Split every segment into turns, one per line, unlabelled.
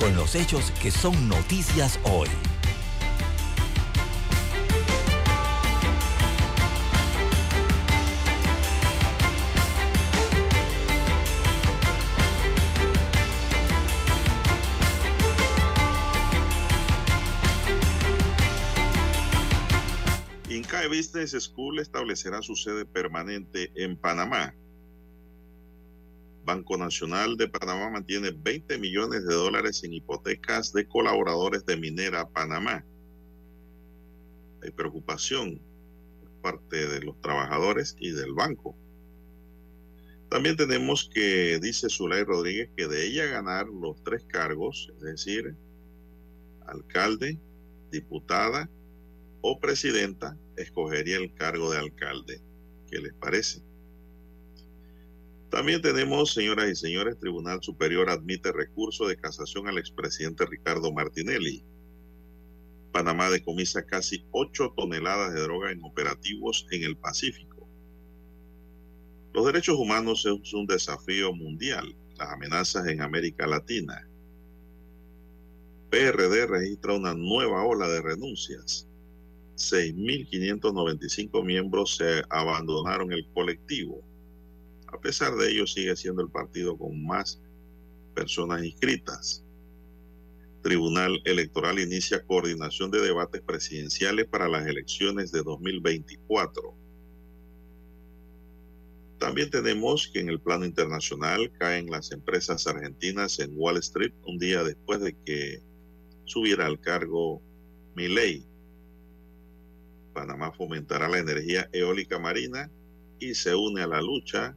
con los hechos que son noticias hoy.
Incae Business School establecerá su sede permanente en Panamá. Banco Nacional de Panamá mantiene 20 millones de dólares en hipotecas de colaboradores de Minera Panamá. Hay preocupación por parte de los trabajadores y del banco. También tenemos que dice Zulay Rodríguez que de ella ganar los tres cargos, es decir, alcalde, diputada o presidenta, escogería el cargo de alcalde. ¿Qué les parece? También tenemos, señoras y señores, Tribunal Superior admite recurso de casación al expresidente Ricardo Martinelli. Panamá decomisa casi 8 toneladas de droga en operativos en el Pacífico. Los derechos humanos es un desafío mundial, las amenazas en América Latina. PRD registra una nueva ola de renuncias. 6.595 miembros se abandonaron el colectivo. A pesar de ello, sigue siendo el partido con más personas inscritas. Tribunal Electoral inicia coordinación de debates presidenciales para las elecciones de 2024. También tenemos que en el plano internacional caen las empresas argentinas en Wall Street un día después de que subiera al cargo Milei. Panamá fomentará la energía eólica marina y se une a la lucha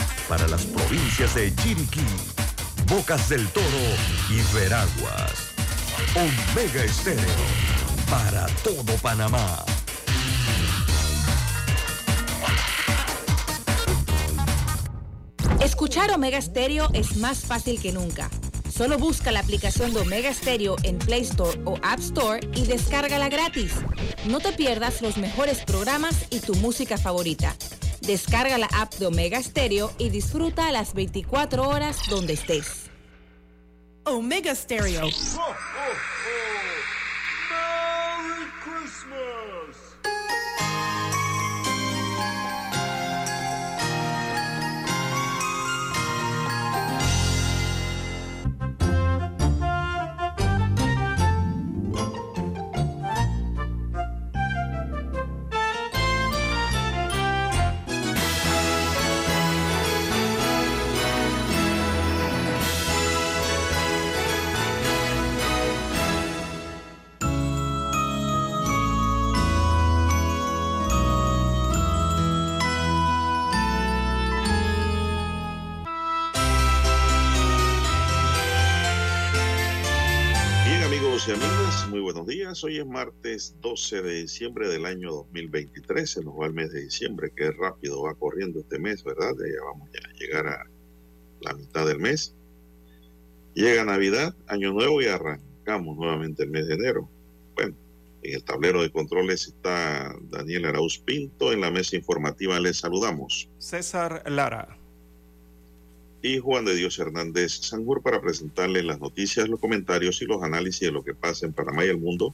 para las provincias de Chiriquí, Bocas del Toro y Veraguas. Omega Estéreo para todo Panamá.
Escuchar Omega Stereo es más fácil que nunca. Solo busca la aplicación de Omega Stereo en Play Store o App Store y descárgala gratis. No te pierdas los mejores programas y tu música favorita. Descarga la app de Omega Stereo y disfruta las 24 horas donde estés.
Omega Stereo.
y días. Hoy es martes 12 de diciembre del año 2023. Se nos va el mes de diciembre, que rápido va corriendo este mes, ¿verdad? Ya vamos a llegar a la mitad del mes. Llega Navidad, Año Nuevo y arrancamos nuevamente el mes de enero. Bueno, en el tablero de controles está Daniel Arauz Pinto. En la mesa informativa les saludamos.
César Lara
y Juan de Dios Hernández Sangur para presentarles las noticias, los comentarios y los análisis de lo que pasa en Panamá y el mundo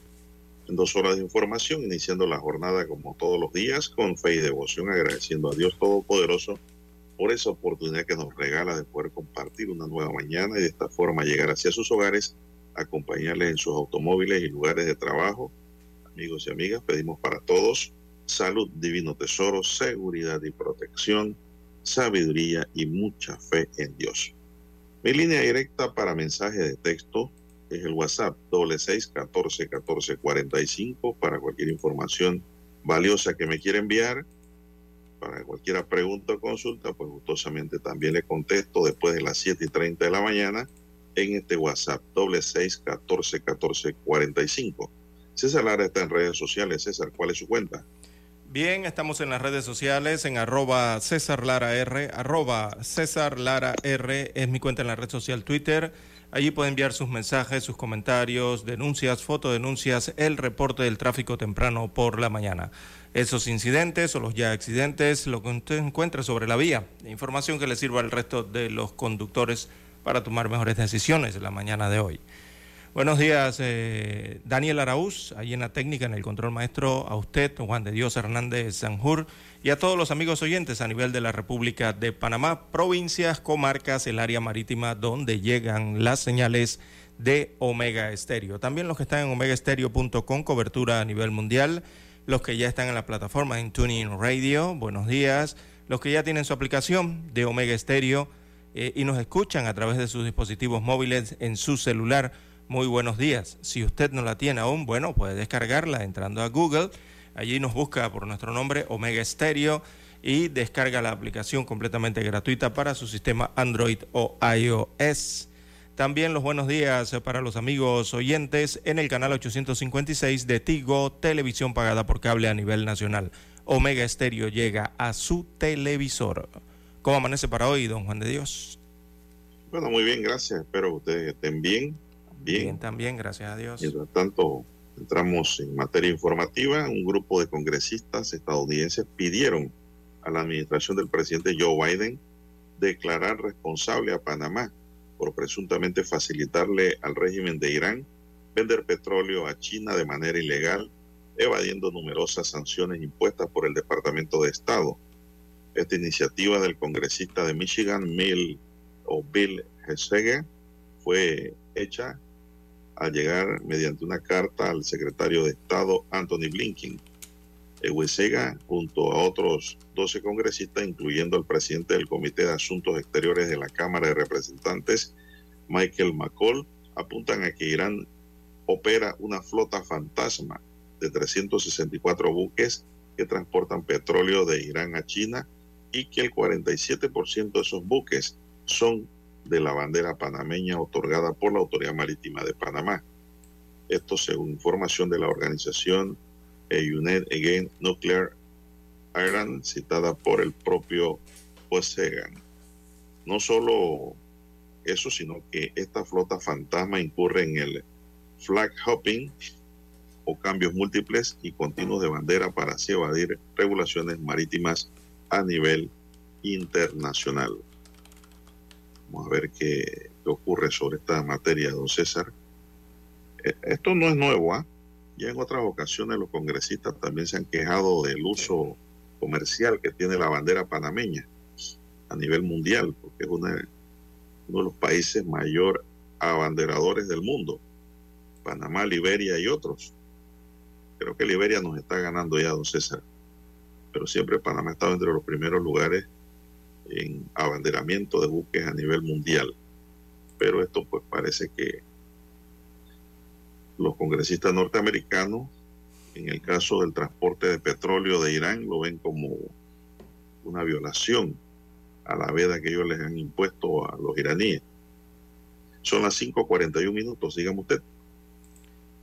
en dos horas de información, iniciando la jornada como todos los días con fe y devoción, agradeciendo a Dios Todopoderoso por esa oportunidad que nos regala de poder compartir una nueva mañana y de esta forma llegar hacia sus hogares, acompañarles en sus automóviles y lugares de trabajo. Amigos y amigas, pedimos para todos salud, divino tesoro, seguridad y protección sabiduría y mucha fe en Dios. Mi línea directa para mensaje de texto es el WhatsApp doble seis catorce catorce cuarenta y cinco para cualquier información valiosa que me quiera enviar. Para cualquier pregunta o consulta, pues gustosamente también le contesto después de las siete y treinta de la mañana en este WhatsApp doble seis catorce catorce cuarenta y cinco. César Lara está en redes sociales. César, ¿cuál es su cuenta?
Bien, estamos en las redes sociales, en arroba César Lara R, arroba César Lara R, es mi cuenta en la red social Twitter. Allí puede enviar sus mensajes, sus comentarios, denuncias, fotodenuncias, el reporte del tráfico temprano por la mañana. Esos incidentes o los ya accidentes, lo que usted encuentre sobre la vía, información que le sirva al resto de los conductores para tomar mejores decisiones en la mañana de hoy. Buenos días, eh, Daniel Araúz, ahí en la técnica, en el control maestro, a usted, Juan de Dios Hernández Sanjur, y a todos los amigos oyentes a nivel de la República de Panamá, provincias, comarcas, el área marítima donde llegan las señales de Omega Estéreo. También los que están en omegaestereo.com, cobertura a nivel mundial, los que ya están en la plataforma en Tuning Radio, buenos días, los que ya tienen su aplicación de Omega Estéreo eh, y nos escuchan a través de sus dispositivos móviles en su celular muy buenos días. Si usted no la tiene aún, bueno, puede descargarla entrando a Google. Allí nos busca por nuestro nombre Omega Stereo y descarga la aplicación completamente gratuita para su sistema Android o iOS. También los buenos días para los amigos oyentes en el canal 856 de Tigo, televisión pagada por cable a nivel nacional. Omega Stereo llega a su televisor. ¿Cómo amanece para hoy, don Juan de Dios?
Bueno, muy bien, gracias. Espero que ustedes estén bien
Bien. también, gracias a Dios.
Mientras tanto, entramos en materia informativa. Un grupo de congresistas estadounidenses pidieron a la administración del presidente Joe Biden declarar responsable a Panamá por presuntamente facilitarle al régimen de Irán vender petróleo a China de manera ilegal, evadiendo numerosas sanciones impuestas por el Departamento de Estado. Esta iniciativa del congresista de Michigan, Bill o Bill Hesege, fue hecha al llegar mediante una carta al secretario de Estado Anthony Blinken. Huesega, junto a otros 12 congresistas, incluyendo al presidente del Comité de Asuntos Exteriores de la Cámara de Representantes, Michael McCall, apuntan a que Irán opera una flota fantasma de 364 buques que transportan petróleo de Irán a China y que el 47% de esos buques son de la bandera panameña otorgada por la Autoridad Marítima de Panamá. Esto según información de la organización United Again Nuclear Iran, citada por el propio Posegan. No solo eso, sino que esta flota fantasma incurre en el flag hopping o cambios múltiples y continuos de bandera para así evadir regulaciones marítimas a nivel internacional. Vamos a ver qué, ocurre sobre esta materia, don César. Eh, esto no es nuevo, ¿ah? Ya en otras ocasiones los congresistas también se han quejado del uso comercial que tiene la bandera panameña a nivel mundial, porque es uno de los países mayor abanderadores del mundo. Panamá, Liberia y otros. Creo que Liberia nos está ganando ya, don César. Pero siempre Panamá ha estado entre los primeros lugares en abanderamiento de buques a nivel mundial. Pero esto pues parece que los congresistas norteamericanos, en el caso del transporte de petróleo de Irán, lo ven como una violación a la veda que ellos les han impuesto a los iraníes. Son las 5.41 minutos, dígame usted.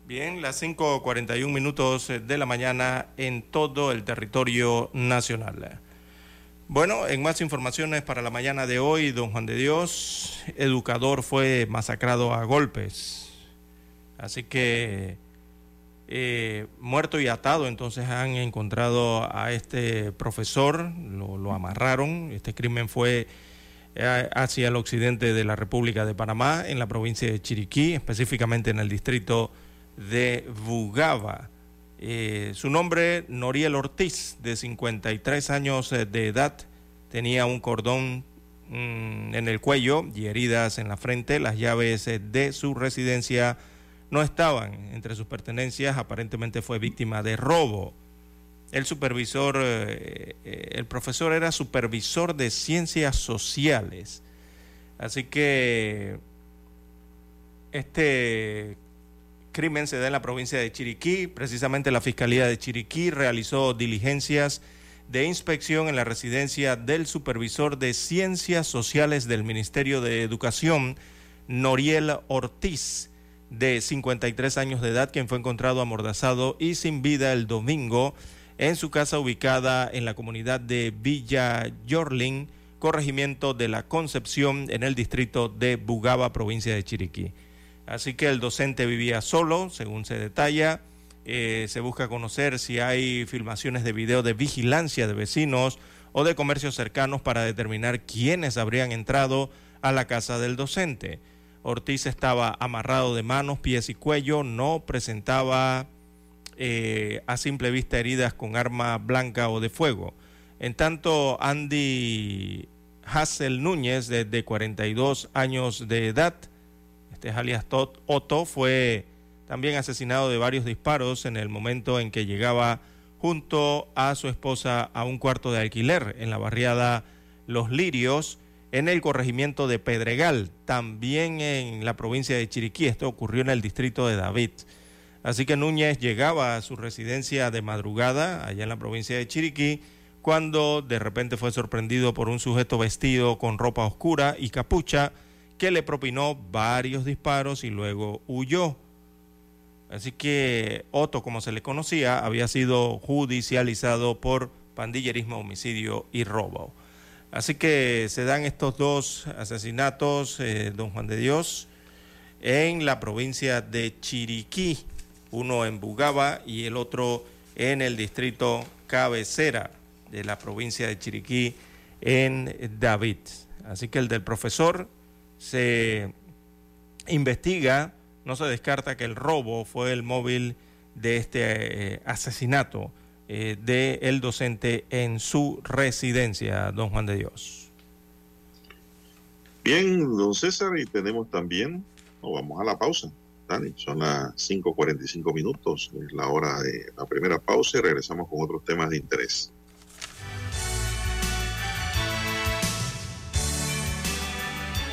Bien, las 5.41 minutos de la mañana en todo el territorio nacional. Bueno, en más informaciones para la mañana de hoy, don Juan de Dios, educador fue masacrado a golpes. Así que eh, muerto y atado, entonces han encontrado a este profesor, lo, lo amarraron. Este crimen fue eh, hacia el occidente de la República de Panamá, en la provincia de Chiriquí, específicamente en el distrito de Bugaba. Eh, su nombre, Noriel Ortiz, de 53 años eh, de edad, tenía un cordón mm, en el cuello y heridas en la frente. Las llaves eh, de su residencia no estaban entre sus pertenencias. Aparentemente fue víctima de robo. El supervisor, el profesor era supervisor de ciencias sociales. Así que este crimen se da en la provincia de Chiriquí. Precisamente la Fiscalía de Chiriquí realizó diligencias de inspección en la residencia del supervisor de Ciencias Sociales del Ministerio de Educación, Noriel Ortiz, de 53 años de edad, quien fue encontrado amordazado y sin vida el domingo en su casa ubicada en la comunidad de Villa Yorling, corregimiento de la Concepción, en el distrito de Bugaba, provincia de Chiriquí. Así que el docente vivía solo, según se detalla. Eh, se busca conocer si hay filmaciones de video de vigilancia de vecinos o de comercios cercanos para determinar quiénes habrían entrado a la casa del docente. Ortiz estaba amarrado de manos, pies y cuello, no presentaba eh, a simple vista heridas con arma blanca o de fuego. En tanto, Andy Hassel Núñez, de 42 años de edad, este alias Otto, fue también asesinado de varios disparos en el momento en que llegaba junto a su esposa a un cuarto de alquiler en la barriada Los Lirios, en el corregimiento de Pedregal, también en la provincia de Chiriquí. Esto ocurrió en el distrito de David. Así que Núñez llegaba a su residencia de madrugada, allá en la provincia de Chiriquí, cuando de repente fue sorprendido por un sujeto vestido con ropa oscura y capucha, que le propinó varios disparos y luego huyó. Así que Otto, como se le conocía, había sido judicializado por pandillerismo, homicidio y robo. Así que se dan estos dos asesinatos, eh, don Juan de Dios, en la provincia de Chiriquí, uno en Bugaba y el otro en el distrito cabecera de la provincia de Chiriquí, en David. Así que el del profesor se investiga, no se descarta que el robo fue el móvil de este eh, asesinato eh, del docente en su residencia, don Juan de Dios.
Bien, don César, y tenemos también, vamos a la pausa, Dani, son las 5.45 minutos, es la hora de la primera pausa y regresamos con otros temas de interés.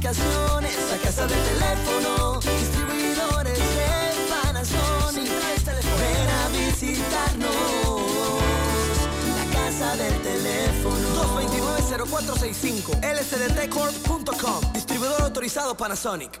de telecomunicaciones. La casa del teléfono, distribuidores de Panasonic. Ven a visitarnos. La casa del teléfono.
229-0465 lsdtcorp.com Distribuidor autorizado Panasonic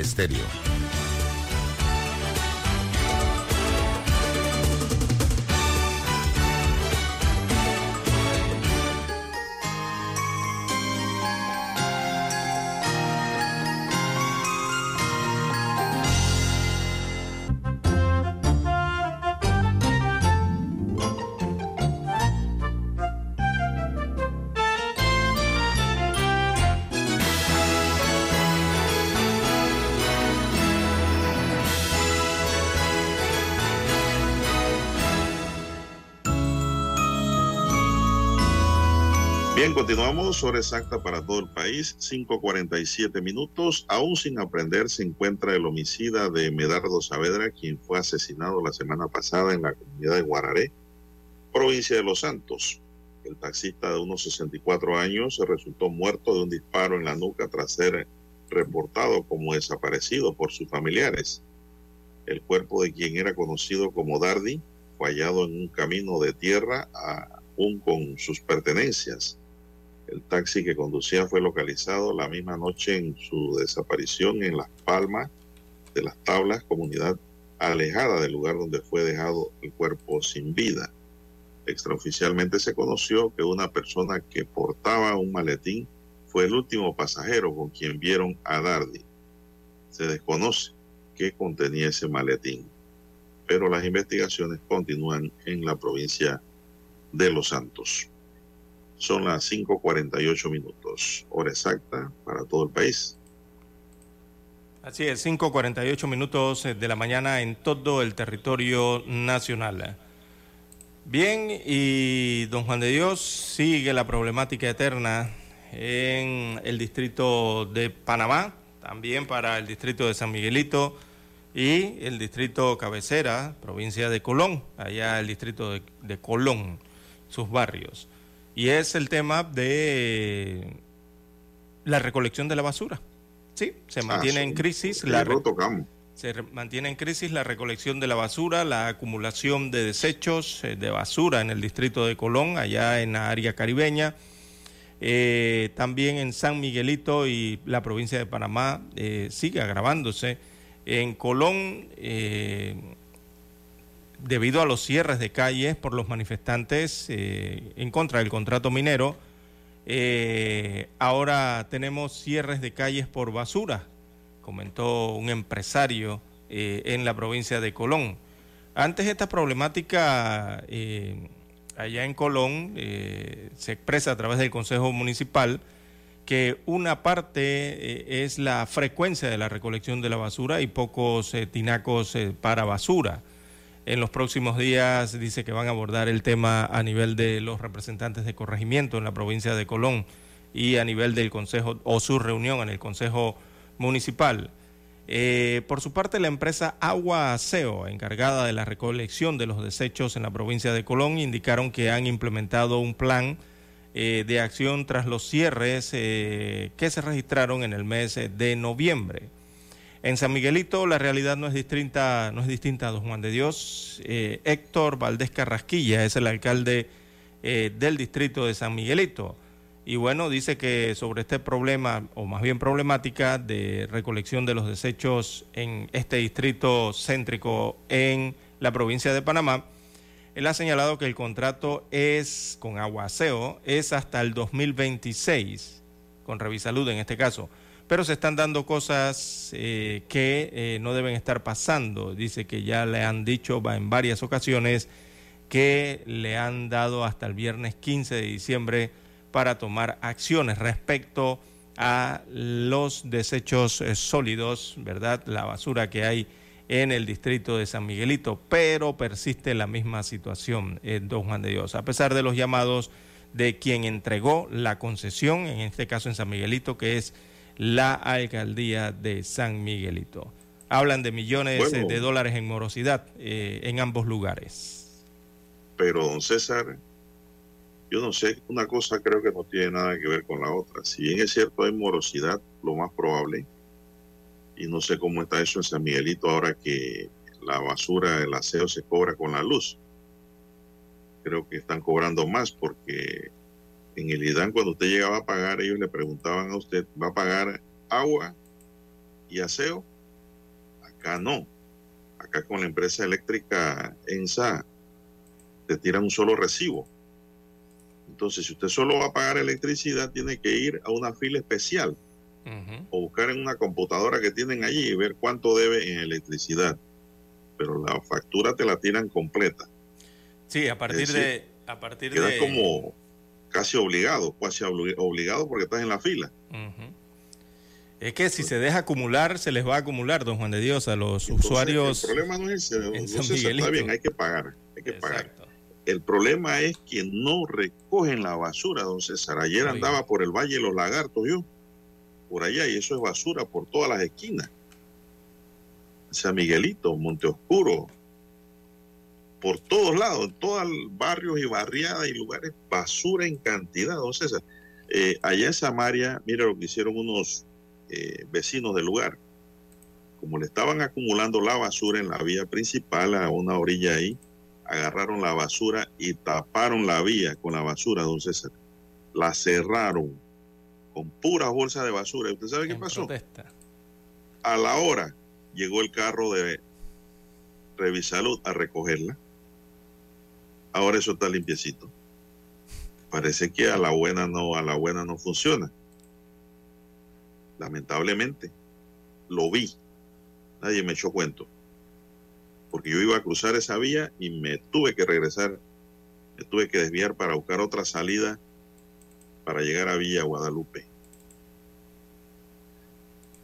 Estéreo.
Continuamos, sobre exacta para todo el país, 5.47 minutos. Aún sin aprender se encuentra el homicida de Medardo Saavedra, quien fue asesinado la semana pasada en la comunidad de Guararé, provincia de Los Santos. El taxista de unos 64 años resultó muerto de un disparo en la nuca tras ser reportado como desaparecido por sus familiares. El cuerpo de quien era conocido como Dardi fue hallado en un camino de tierra aún con sus pertenencias. El taxi que conducía fue localizado la misma noche en su desaparición en Las Palmas de las Tablas, comunidad alejada del lugar donde fue dejado el cuerpo sin vida. Extraoficialmente se conoció que una persona que portaba un maletín fue el último pasajero con quien vieron a Dardi. Se desconoce qué contenía ese maletín, pero las investigaciones continúan en la provincia de Los Santos. Son las 5.48 minutos, hora exacta para todo el país.
Así es, 5.48 minutos de la mañana en todo el territorio nacional. Bien, y don Juan de Dios sigue la problemática eterna en el distrito de Panamá, también para el distrito de San Miguelito y el distrito cabecera, provincia de Colón, allá el distrito de, de Colón, sus barrios y es el tema de la recolección de la basura. Sí, se mantiene en crisis la se mantiene en crisis la recolección de la basura, la acumulación de desechos eh, de basura en el distrito de Colón, allá en la área caribeña. Eh, también en San Miguelito y la provincia de Panamá eh, sigue agravándose. En Colón debido a los cierres de calles por los manifestantes eh, en contra del contrato minero, eh, ahora tenemos cierres de calles por basura, comentó un empresario eh, en la provincia de Colón. Antes esta problemática allá en Colón se expresa a través del Consejo Municipal que una parte es la frecuencia de la recolección de la basura y pocos tinacos para basura. En los próximos días dice que van a abordar el tema a nivel de los representantes de corregimiento en la provincia de Colón y a nivel del Consejo o su reunión en el Consejo Municipal. Eh, por su parte, la empresa Agua Aseo, encargada de la recolección de los desechos en la provincia de Colón, indicaron que han implementado un plan eh, de acción tras los cierres eh, que se registraron en el mes de noviembre. En San Miguelito la realidad no es distinta, no es distinta a Don Juan de Dios. Eh, Héctor Valdés Carrasquilla es el alcalde eh, del distrito de San Miguelito. Y bueno, dice que sobre este problema, o más bien problemática, de recolección de los desechos en este distrito céntrico en la provincia de Panamá, él ha señalado que el contrato es con Aguaceo, es hasta el 2026, con Revisalud en este caso pero se están dando cosas eh, que eh, no deben estar pasando. Dice que ya le han dicho en varias ocasiones que le han dado hasta el viernes 15 de diciembre para tomar acciones respecto a los desechos eh, sólidos, ¿verdad? La basura que hay en el distrito de San Miguelito, pero persiste la misma situación, don Juan de Dios, a pesar de los llamados de quien entregó la concesión, en este caso en San Miguelito, que es la alcaldía de San Miguelito. Hablan de millones de dólares en morosidad eh, en ambos lugares.
Pero, don César, yo no sé, una cosa creo que no tiene nada que ver con la otra. Si bien es cierto hay morosidad, lo más probable, y no sé cómo está eso en San Miguelito ahora que la basura, el aseo se cobra con la luz. Creo que están cobrando más porque en el IDAN cuando usted llegaba a pagar, ellos le preguntaban a usted, ¿va a pagar agua y aseo? Acá no. Acá con la empresa eléctrica ENSA te tiran un solo recibo. Entonces, si usted solo va a pagar electricidad, tiene que ir a una fila especial o buscar en una computadora que tienen allí y ver cuánto debe en electricidad. Pero la factura te la tiran completa.
Sí, a partir de... A partir de...
como casi obligado, casi obligado porque estás en la fila.
Es que si se deja acumular, se les va a acumular, don Juan de Dios, a los usuarios.
El problema no es ese, está bien, hay que pagar, hay que pagar. el problema es que no recogen la basura, don César. Ayer andaba por el Valle de los Lagartos yo, por allá, y eso es basura por todas las esquinas. San Miguelito, Monte Oscuro, por todos lados, en todos los barrios y barriadas y lugares, basura en cantidad, don César. Eh, allá en Samaria, mira lo que hicieron unos eh, vecinos del lugar. Como le estaban acumulando la basura en la vía principal, a una orilla ahí, agarraron la basura y taparon la vía con la basura, don César. La cerraron con puras bolsas de basura. ¿Y usted sabe qué pasó? A la hora llegó el carro de Revisalud a recogerla. Ahora eso está limpiecito. Parece que a la buena no, a la buena no funciona. Lamentablemente, lo vi. Nadie me echó cuento. Porque yo iba a cruzar esa vía y me tuve que regresar. Me tuve que desviar para buscar otra salida para llegar a Villa Guadalupe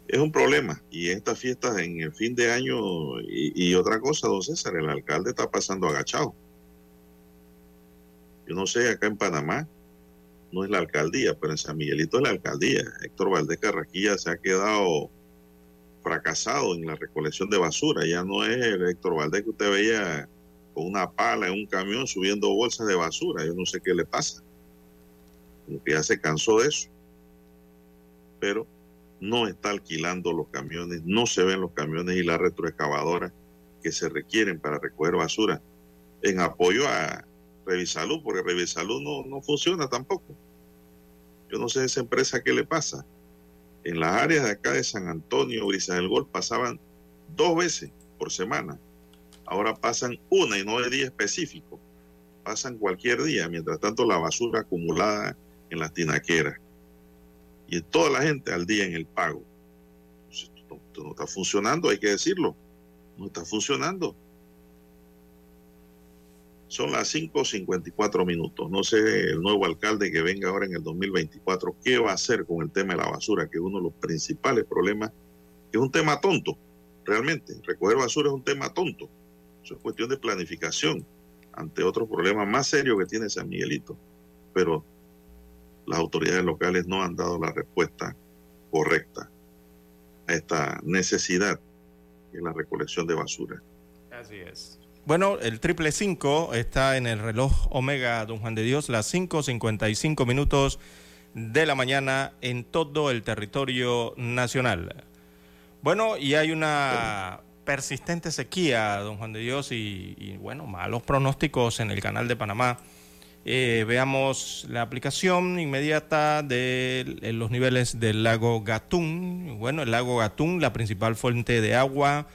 es un problema. Y estas fiestas en el fin de año y, otra cosa, don César, el alcalde está pasando agachado. Yo no sé, acá en Panamá no es la alcaldía, pero en San Miguelito es la alcaldía. Héctor Valdés Carraquilla se ha quedado fracasado en la recolección de basura. Ya no es el Héctor Valdés que usted veía con una pala en un camión subiendo bolsas de basura. Yo no sé qué le pasa. Como que ya se cansó de eso. Pero no está alquilando los camiones, no se ven los camiones y las retroexcavadoras que se requieren para recoger basura en apoyo a Revisalud, porque Revisalud no, no funciona tampoco. Yo no sé esa empresa qué le pasa. En las áreas de acá de San Antonio, Brisas del Gol, pasaban dos veces por semana. Ahora pasan una y no de día específico. Pasan cualquier día. Mientras tanto, la basura acumulada en las tinaqueras y toda la gente al día en el pago. esto, no, está funcionando, hay que decirlo. No está funcionando. Son las 5.54 minutos. No sé el nuevo alcalde que venga ahora en el 2024, qué va a hacer con el tema de la basura, que es uno de los principales problemas, es un tema tonto, realmente. Recoger basura es un tema tonto. Eso es cuestión de planificación ante otros problemas más serios que tiene San Miguelito. Pero las autoridades locales no han dado la respuesta correcta a esta necesidad en la recolección de basura.
Así es. Bueno, el triple 5 está en el reloj Omega Don Juan de Dios, las 5.55 minutos de la mañana en todo el territorio nacional. Bueno, y hay una persistente sequía, Don Juan de Dios, y, bueno, malos pronósticos en el canal de Panamá eh, veamos la aplicación inmediata de los niveles del lago Gatún. Bueno, el lago Gatún, la principal fuente de agua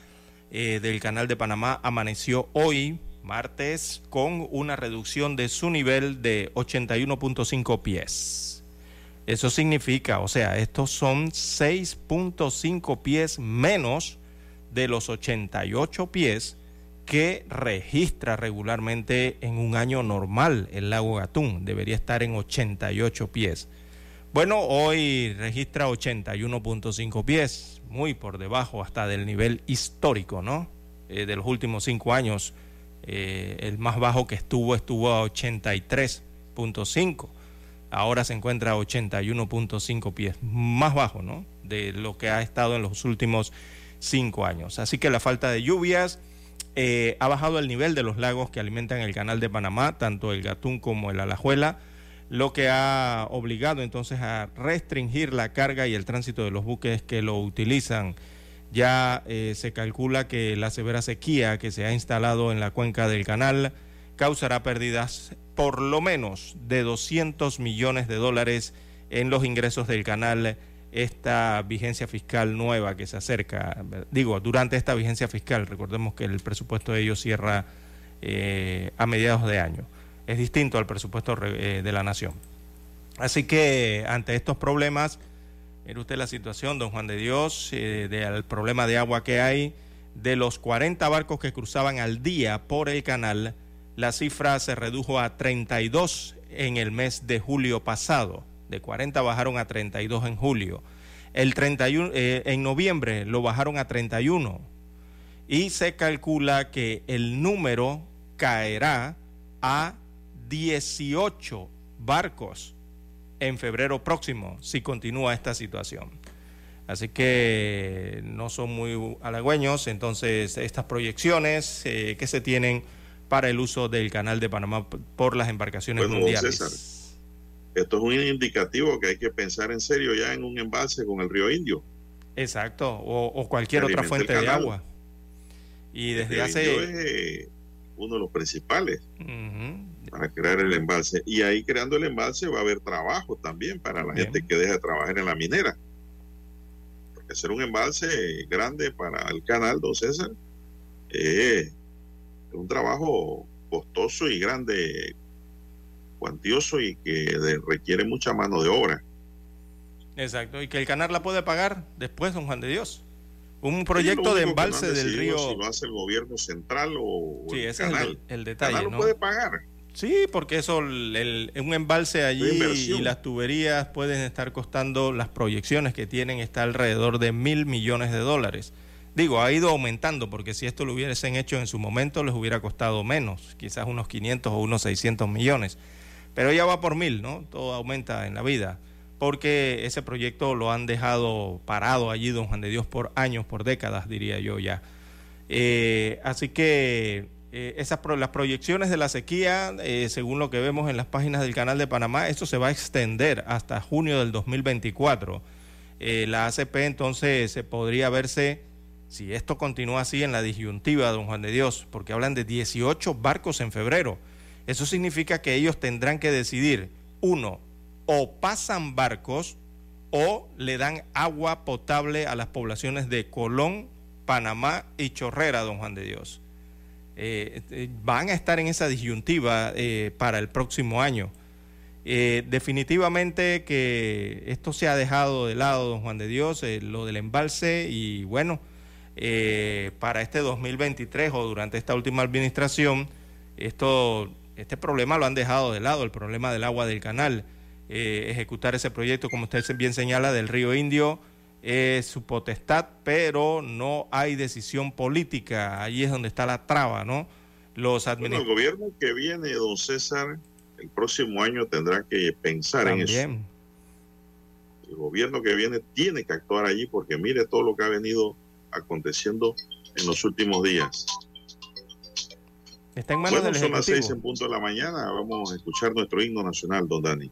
eh, del canal de Panamá, amaneció hoy, martes, con una reducción de su nivel de 81.5 pies. Eso significa, o sea, estos son 6.5 pies menos de los 88 pies que registra regularmente en un año normal el lago Gatún. Debería estar en 88 pies. Bueno, hoy registra 81.5 pies, muy por debajo hasta del nivel histórico, ¿no? Eh, de los últimos cinco años. Eh, el más bajo que estuvo estuvo a 83.5. Ahora se encuentra a 81.5 pies, más bajo, ¿no? De lo que ha estado en los últimos cinco años. Así que la falta de lluvias eh, ha bajado el nivel de los lagos que alimentan el canal de Panamá, tanto el Gatún como el Alajuela, lo que ha obligado entonces a restringir la carga y el tránsito de los buques que lo utilizan. Ya eh, se calcula que la severa sequía que se ha instalado en la cuenca del canal causará pérdidas por lo menos de 200 millones de dólares en los ingresos del canal esta vigencia fiscal nueva que se acerca. Digo, durante esta vigencia fiscal, recordemos que el presupuesto de ellos cierra eh, a mediados de año. Es distinto al presupuesto eh, de la nación. Así que ante estos problemas, mire usted la situación, don Juan de Dios, eh, del problema de agua que hay, de los 40 barcos que cruzaban al día por el canal, la cifra se redujo a 32 en el mes de julio pasado de 40 bajaron a 32 en julio. El 31, eh, en noviembre lo bajaron a 31 y se calcula que el número caerá a 18 barcos en febrero próximo si continúa esta situación. Así que no son muy halagüeños, entonces estas proyecciones eh, que se tienen para el uso del canal de Panamá por las embarcaciones mundiales.
esto es un indicativo que hay que pensar en serio ya en un embalse con el río Indio.
Exacto, o, cualquier otra fuente de agua. Y desde hace...
Es uno de los principales para crear el embalse. Y ahí creando el embalse va a haber trabajo también para la gente que deja de trabajar en la minera. Porque hacer un embalse grande para el canal, don César, es un trabajo costoso y grande, cuantioso y que requiere mucha mano de obra.
Exacto, y que el canal la puede pagar después, don Juan de Dios. Un proyecto de embalse del río.
Si lo hace el gobierno central o
sí, ese es el, detalle.
El canal lo puede pagar.
Sí, porque eso, el, un embalse allí y las tuberías pueden estar costando, las proyecciones que tienen está alrededor de mil millones de dólares. Digo, ha ido aumentando porque si esto lo hubiesen hecho en su momento les hubiera costado menos, quizás unos 500 o unos 600 millones. Pero ya va por mil, ¿no? Todo aumenta en la vida porque ese proyecto lo han dejado parado allí, don Juan de Dios, por años, por décadas, diría yo ya. Eh, así que eh, esas las proyecciones de la sequía, eh, según lo que vemos en las páginas del canal de Panamá, esto se va a extender hasta junio del 2024. la ACP entonces se podría verse, si esto continúa así, en la disyuntiva, don Juan de Dios, porque hablan de 18 barcos en febrero. Eso significa que ellos tendrán que decidir, uno, o pasan barcos o le dan agua potable a las poblaciones de Colón, Panamá y Chorrera, don Juan de Dios. Eh, eh, van a estar en esa disyuntiva eh, para el próximo año. definitivamente que esto se ha dejado de lado, don Juan de Dios, lo del embalse y bueno, para este 2023 o durante esta última administración, esto, este problema lo han dejado de lado, el problema del agua del canal. Ejecutar ese proyecto, como usted bien señala, del río Indio, es su potestad, pero no hay decisión política. Ahí es donde está la traba, ¿no? Los
bueno, el gobierno que viene, don César, el próximo año tendrá que pensar en eso. El gobierno que viene tiene que actuar allí porque mire todo lo que ha venido aconteciendo en los últimos días.
Está en manos bueno,
son las seis en punto de la mañana. Vamos a escuchar nuestro himno nacional, don Dani.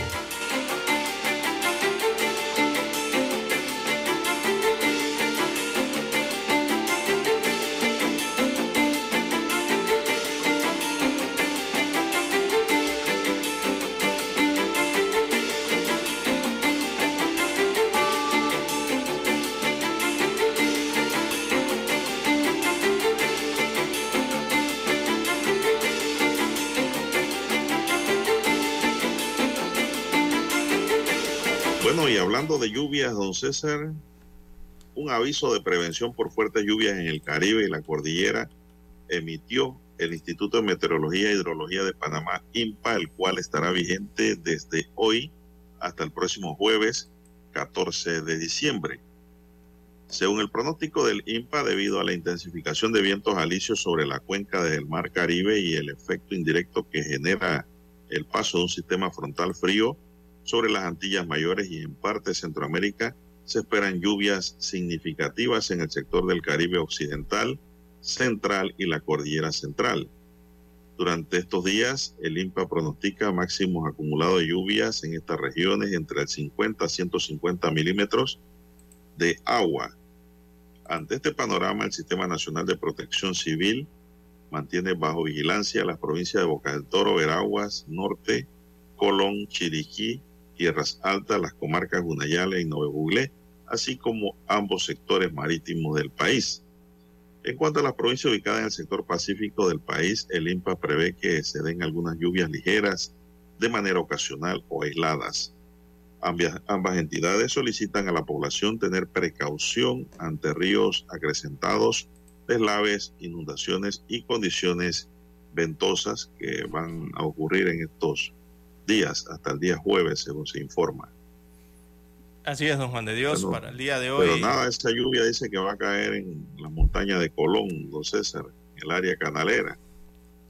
Don César, un aviso de prevención por fuertes lluvias en el Caribe y la cordillera emitió el Instituto de Meteorología e Hidrología de Panamá, INPA, el cual estará vigente desde hoy hasta el próximo jueves 14 de diciembre. Según el pronóstico del INPA, debido a la intensificación de vientos alisios sobre la cuenca del Mar Caribe y el efecto indirecto que genera el paso de un sistema frontal frío, sobre las Antillas Mayores y en parte Centroamérica se esperan lluvias significativas en el sector del Caribe Occidental, Central y la Cordillera Central. Durante estos días, el INPA pronostica máximos acumulados de lluvias en estas regiones entre el 50 a 150 milímetros de agua. Ante este panorama, el Sistema Nacional de Protección Civil mantiene bajo vigilancia las provincias de Boca del Toro, Veraguas, Norte, Colón, Chiriquí, Tierras Altas, las comarcas Gunayala y Novebuglé, así como ambos sectores marítimos del país. En cuanto a las provincias ubicadas en el sector pacífico del país, el INPA prevé que se den algunas lluvias ligeras de manera ocasional o aisladas. Ambas, ambas entidades solicitan a la población tener precaución ante ríos acrecentados, deslaves, inundaciones y condiciones ventosas que van a ocurrir en estos días, hasta el día jueves, según se informa.
Así es, don Juan de Dios, para el día de hoy.
Pero nada, esta lluvia dice que va a caer en la montaña de Colón, don César, en el área canalera.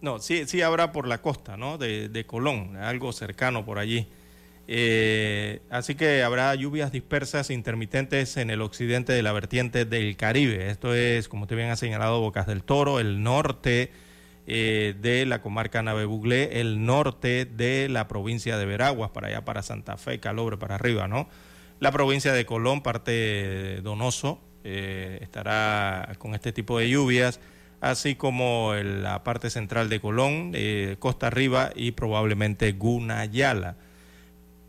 No, sí, sí habrá por la costa, ¿no? De, de Colón, algo cercano por allí. Eh, así que habrá lluvias dispersas intermitentes en el occidente de la vertiente del Caribe. Esto es, como te bien ha señalado, Bocas del Toro, el norte eh, de la comarca Navebuglé, el norte de la provincia de Veraguas, para allá, para Santa Fe, Calobre, para arriba, ¿no? La provincia de Colón, parte Donoso, eh, estará con este tipo de lluvias, así como la parte central de Colón, eh, Costa Arriba y probablemente Gunayala.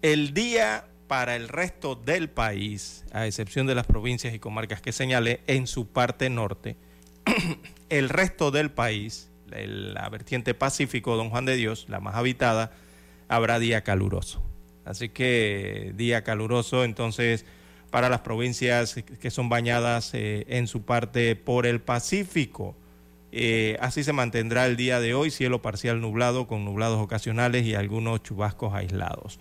El día para el resto del país, a excepción de las provincias y comarcas que señalé, en su parte norte, el resto del país la vertiente pacífico, Don Juan de Dios, la más habitada, habrá día caluroso. Así que día caluroso, entonces, para las provincias que son bañadas eh, en su parte por el Pacífico. Eh, así se mantendrá el día de hoy, cielo parcial nublado con nublados ocasionales y algunos chubascos aislados.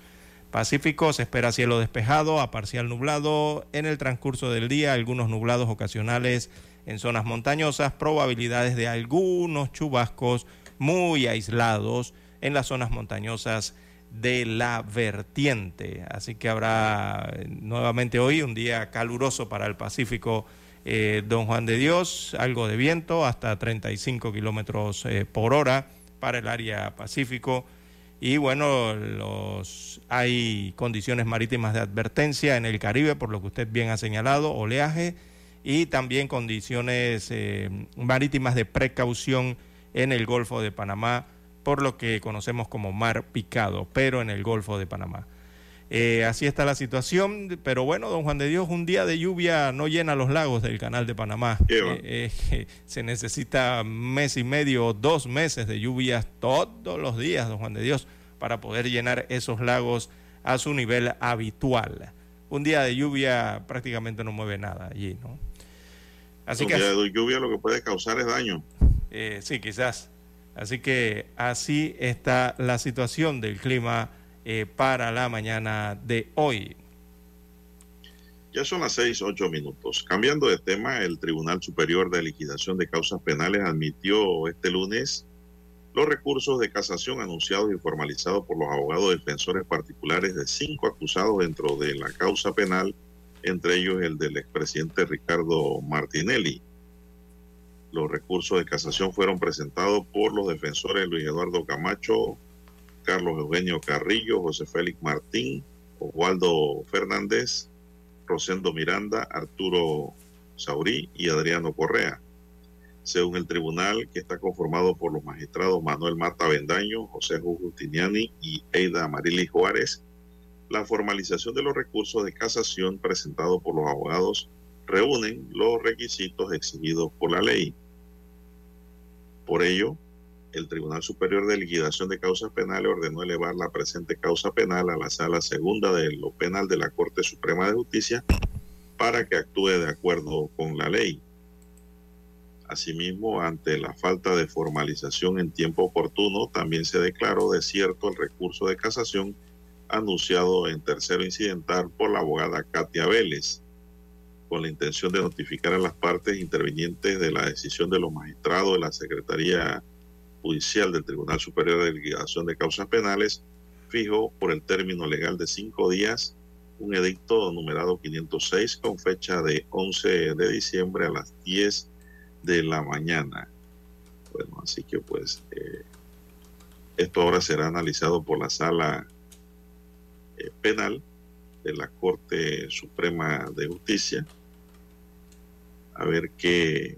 Pacífico se espera cielo despejado a parcial nublado en el transcurso del día, algunos nublados ocasionales en zonas montañosas, probabilidades de algunos chubascos muy aislados en las zonas montañosas de la vertiente. Así que habrá eh, nuevamente hoy un día caluroso para el Pacífico. Eh, Don Juan de Dios, algo de viento, hasta 35 kilómetros eh, por hora para el área Pacífico. Y bueno, los, hay condiciones marítimas de advertencia en el Caribe, por lo que usted bien ha señalado, oleaje y también condiciones eh, marítimas de precaución en el Golfo de Panamá, por lo que conocemos como mar picado, pero en el Golfo de Panamá. Eh, así está la situación, pero bueno, don Juan de Dios, un día de lluvia no llena los lagos del canal de Panamá. Eh, se necesita mes y medio, dos meses de lluvias todos los días, don Juan de Dios, para poder llenar esos lagos a su nivel habitual. Un día de lluvia prácticamente no mueve nada allí, ¿no?
Así que de lluvia lo que puede causar es daño.
Eh, sí, quizás. Así que así está la situación del clima eh, para la mañana de hoy.
Ya son las seis, ocho minutos. Cambiando de tema, el Tribunal Superior de Liquidación de Causas Penales admitió este lunes los recursos de casación anunciados y formalizados por los abogados defensores particulares de cinco acusados dentro de la causa penal, entre ellos el del expresidente Ricardo Martinelli. Los recursos de casación fueron presentados por los defensores Luis Eduardo Camacho, Carlos Eugenio Carrillo, José Félix Martín, Oswaldo Fernández, Rosendo Miranda, Arturo Saurí y Adriano Correa. Según el tribunal, que está conformado por los magistrados Manuel Mata Bendaño, José Justiniani y Eida Marili Juárez, la formalización de los recursos de casación presentados por los abogados reúnen los requisitos exigidos por la ley. Por ello, el Tribunal Superior de Liquidación de Causas Penales ordenó elevar la presente causa penal a la sala segunda de lo penal de la Corte Suprema de Justicia para que actúe de acuerdo con la ley. Asimismo, ante la falta de formalización en tiempo oportuno, también se declaró desierto el recurso de casación anunciado en tercero incidental por la abogada Katia Vélez, con la intención de notificar a las partes intervinientes de la decisión de los magistrados de la Secretaría Judicial del Tribunal Superior de Liquidación de Causas Penales fijó por el término legal de cinco días un edicto numerado 506 con fecha de 11 de diciembre a las 10 de la mañana. Bueno, así que pues eh, esto ahora será analizado por la sala eh, penal de la Corte Suprema de Justicia a ver qué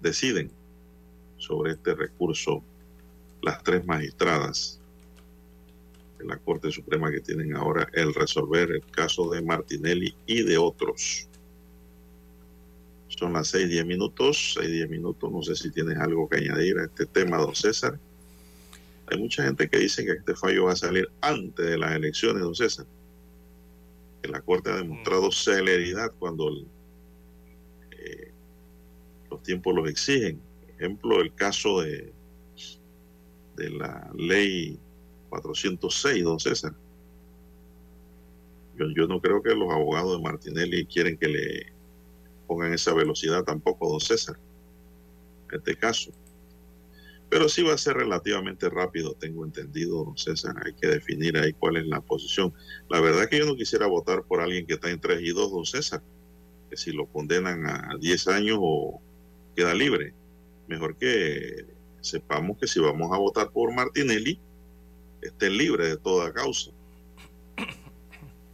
deciden sobre este recurso las tres magistradas de la Corte Suprema que tienen ahora el resolver el caso de Martinelli y de otros. Son las seis, diez minutos, seis, diez minutos. No sé si tienes algo que añadir a este tema, don César. Hay mucha gente que dice que este fallo va a salir antes de las elecciones, don César. Que la Corte ha demostrado mm. celeridad cuando eh, los tiempos los exigen ejemplo, el caso de, de la ley 406, don César. Yo, yo no creo que los abogados de Martinelli quieren que le pongan esa velocidad tampoco, don César, en este caso. Pero sí va a ser relativamente rápido, tengo entendido, don César. Hay que definir ahí cuál es la posición. La verdad que yo no quisiera votar por alguien que está en 3 y 2, don César. Que si lo condenan a 10 años o queda libre mejor que sepamos que si vamos a votar por Martinelli, esté libre de toda causa.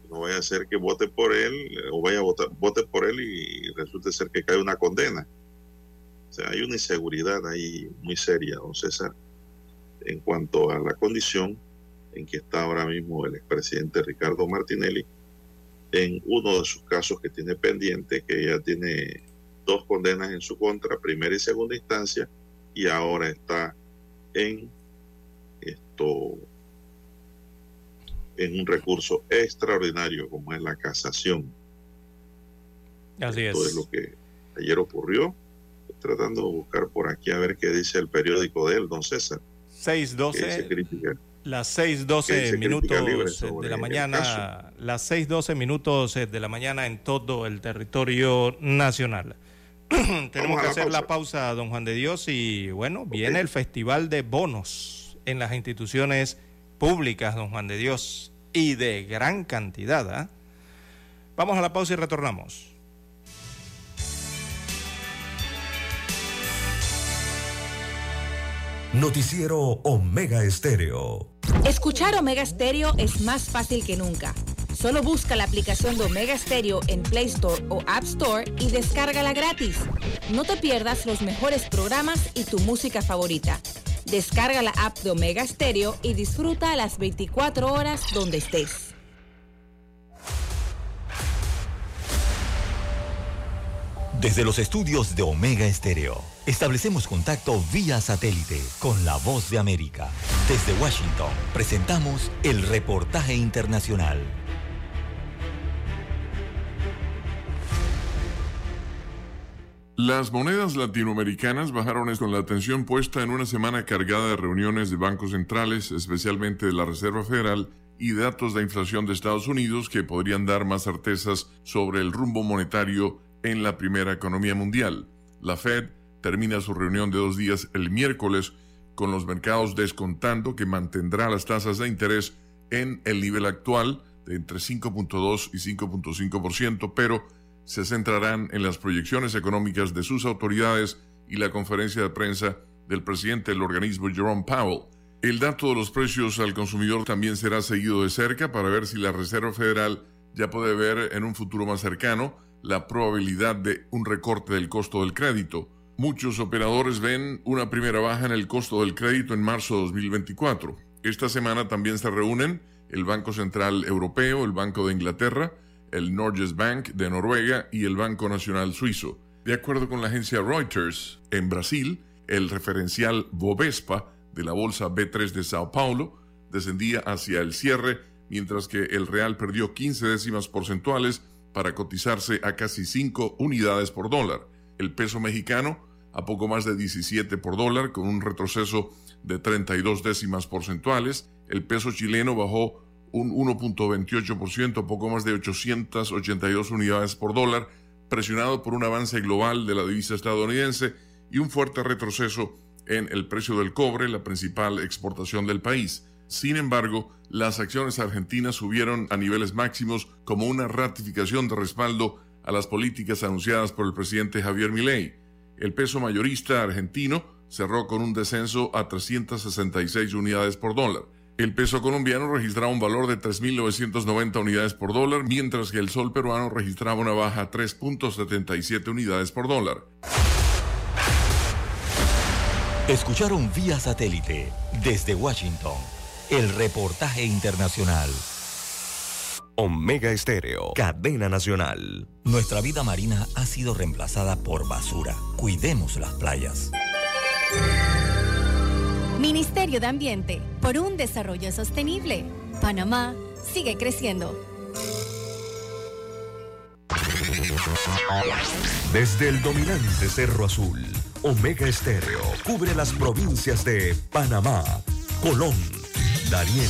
No vaya a ser que vote por él o vaya a votar, vote por él y resulte ser que cae una condena. Sea, hay una inseguridad ahí muy seria, don César, en cuanto a la condición en que está ahora mismo el expresidente Ricardo Martinelli en uno de sus casos que tiene pendiente, que ya tiene dos condenas en su contra, primera y segunda instancia, y ahora está en esto en un recurso extraordinario como es la casación.
Así
Esto es. lo que ayer ocurrió. Tratando de buscar por aquí a ver qué dice el periódico de él, don César.
6.12. Las 6.12 minutos de la mañana, las 6.12 minutos de la mañana en todo el territorio nacional. Tenemos que hacer la pausa, don Juan de Dios, y bueno, viene el Festival de Bonos en las instituciones públicas, don Juan de Dios, y de gran cantidad. ¿ah? Vamos a la pausa y retornamos.
Noticiero Omega Estéreo.
Escuchar Omega Estéreo es más fácil que nunca. Solo busca la aplicación de Omega Stereo en Play Store o App Store y descárgala gratis. No te pierdas los mejores programas y tu música favorita. Descarga la app de Omega Stereo y disfruta las 24 horas donde estés.
Desde los estudios de Omega Estéreo, establecemos contacto vía satélite con la voz de América. Desde Washington, presentamos el reportaje internacional.
Las monedas latinoamericanas bajaron con la atención puesta en una semana cargada de reuniones de bancos centrales, especialmente de la Reserva Federal, y datos de inflación de Estados Unidos que podrían dar más certezas sobre el rumbo monetario en la primera economía mundial. La Fed termina su reunión de dos días el miércoles con los mercados descontando que mantendrá las tasas de interés en el nivel actual de entre 5.2 y 5.5%, pero se centrarán en las proyecciones económicas de sus autoridades y la conferencia de prensa del presidente del organismo Jerome Powell. El dato de los precios al consumidor también será seguido de cerca para ver si la Reserva Federal ya puede ver en un futuro más cercano la probabilidad de un recorte del costo del crédito. Muchos operadores ven una primera baja en el costo del crédito en marzo de 2024. Esta semana también se reúnen el Banco Central Europeo, el Banco de Inglaterra, el Norges Bank de Noruega y el Banco Nacional Suizo. De acuerdo con la agencia Reuters, en Brasil, el referencial Bovespa de la bolsa B3 de Sao Paulo descendía hacia el cierre, mientras que el real perdió 15 décimas porcentuales para cotizarse a casi 5 unidades por dólar. El peso mexicano a poco más de 17 por dólar, con un retroceso de 32 décimas porcentuales. El peso chileno bajó un 1.28%, poco más de 882 unidades por dólar, presionado por un avance global de la divisa estadounidense y un fuerte retroceso en el precio del cobre, la principal exportación del país. Sin embargo, las acciones argentinas subieron a niveles máximos como una ratificación de respaldo a las políticas anunciadas por el presidente Javier Milei. El peso mayorista argentino cerró con un descenso a 366 unidades por dólar. El peso colombiano registraba un valor de 3.990 unidades por dólar, mientras que el sol peruano registraba una baja a 3.77 unidades por dólar.
Escucharon vía satélite desde Washington el reportaje internacional. Omega Estéreo, cadena nacional. Nuestra vida marina ha sido reemplazada por basura. Cuidemos las playas.
Ministerio de Ambiente, por un desarrollo sostenible. Panamá sigue creciendo.
Desde el dominante Cerro Azul, Omega Estéreo cubre las provincias de Panamá, Colón, Darién,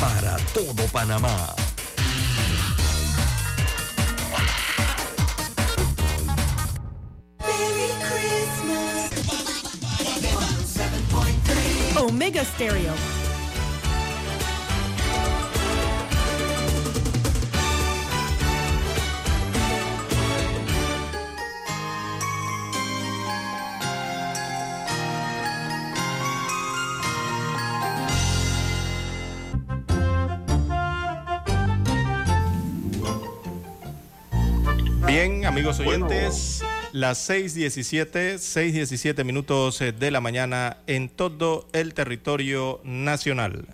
para todo Panamá.
Omega Stereo.
Amigos oyentes, las 6.17, 6.17 minutos eh, de la mañana en todo el territorio nacional.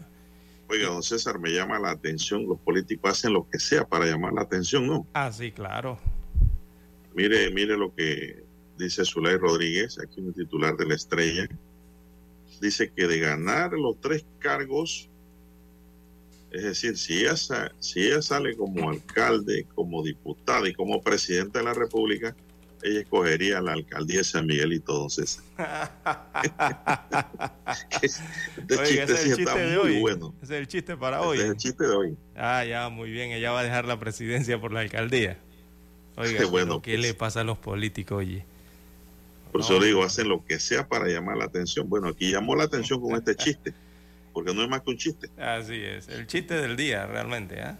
Oiga, don César, me llama la atención, los políticos hacen lo que sea para llamar la atención, ¿no?
Ah, sí, claro.
Mire, mire lo que dice Zulay Rodríguez, aquí un titular de la estrella. Dice que de ganar los tres cargos es decir, si ella, si ella sale como alcalde, como diputada y como presidenta de la República, ella escogería la alcaldía de San Miguelito, don César.
este chiste sí está muy bueno. Ese es el chiste para hoy.
es el chiste de hoy.
Ah, ya, muy bien. Ella va a dejar la presidencia por la alcaldía. Oiga, bueno, ¿qué le pasa a los políticos, oye?
Por eso digo, hacen lo que sea para llamar la atención. Bueno, aquí llamó la atención con este chiste porque no es más que un chiste.
Así es, el chiste del día realmente. ¿eh?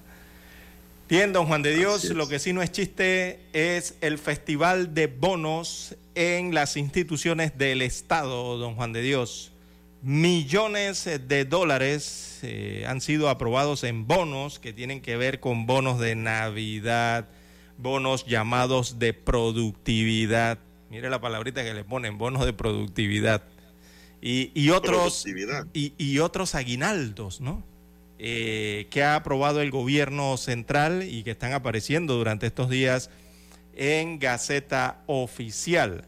Bien, don Juan de Dios, lo que sí no es chiste es el festival de bonos en las instituciones del Estado, don Juan de Dios. Millones de dólares eh, han sido aprobados en bonos que tienen que ver con bonos de Navidad, bonos llamados de productividad. Mire la palabrita que le ponen, bonos de productividad y, otros y, otros aguinaldos, ¿no? eh, que ha aprobado el gobierno central y que están apareciendo durante estos días en Gaceta Oficial.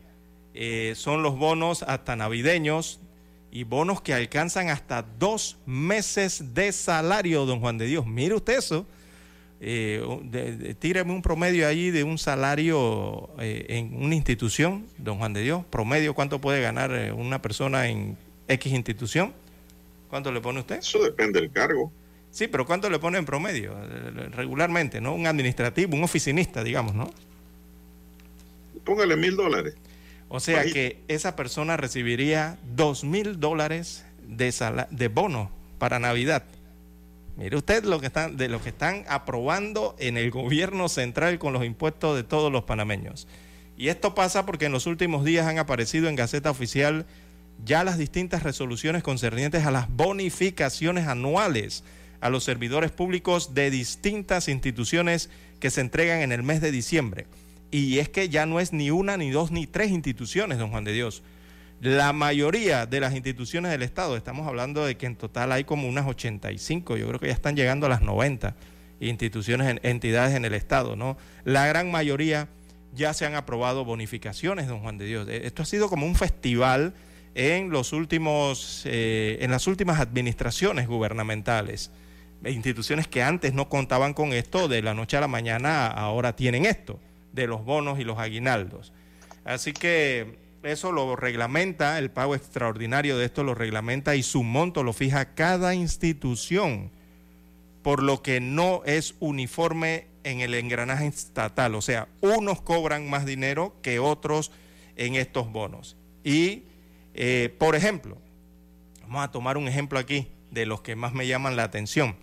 Eh, son los bonos hasta navideños y bonos que alcanzan hasta dos meses de salario, don Juan de Dios. Mire usted eso. Eh, tíreme un promedio allí de un salario eh, en una institución, don Juan de Dios. Promedio, ¿cuánto puede ganar eh, una persona en X institución? ¿Cuánto le pone usted?
Eso depende del cargo.
Sí, pero ¿cuánto le pone en promedio? Regularmente, ¿no? Un administrativo, un oficinista, digamos, ¿no?
Póngale mil dólares.
O sea que esa persona recibiría dos mil dólares de, de bono para Navidad. Mire usted lo que están, de lo que están aprobando en el gobierno central con los impuestos de todos los panameños. Y esto pasa porque en los últimos días han aparecido en Gaceta Oficial ya las distintas resoluciones concernientes a las bonificaciones anuales a los servidores públicos de distintas instituciones que se entregan en el mes de diciembre. Y es que ya no es ni una, ni dos, ni tres instituciones, don Juan de Dios. La mayoría de las instituciones del Estado, estamos hablando de que en total hay como unas 85, yo creo que ya están llegando a las 90 instituciones, entidades en el Estado, ¿no? La gran mayoría ya se han aprobado bonificaciones, don Juan de Dios. Eh, esto ha sido como un festival en los últimos, eh, en las últimas administraciones gubernamentales. Instituciones que antes no contaban con esto, de la noche a la mañana ahora tienen esto de los bonos y los aguinaldos. Así que eso lo reglamenta, el pago extraordinario de esto lo reglamenta y su monto lo fija cada institución, por lo que no es uniforme en el engranaje estatal. O sea, unos cobran más dinero que otros en estos bonos. Y, eh, por ejemplo, vamos a tomar un ejemplo aquí de los que más me llaman la atención.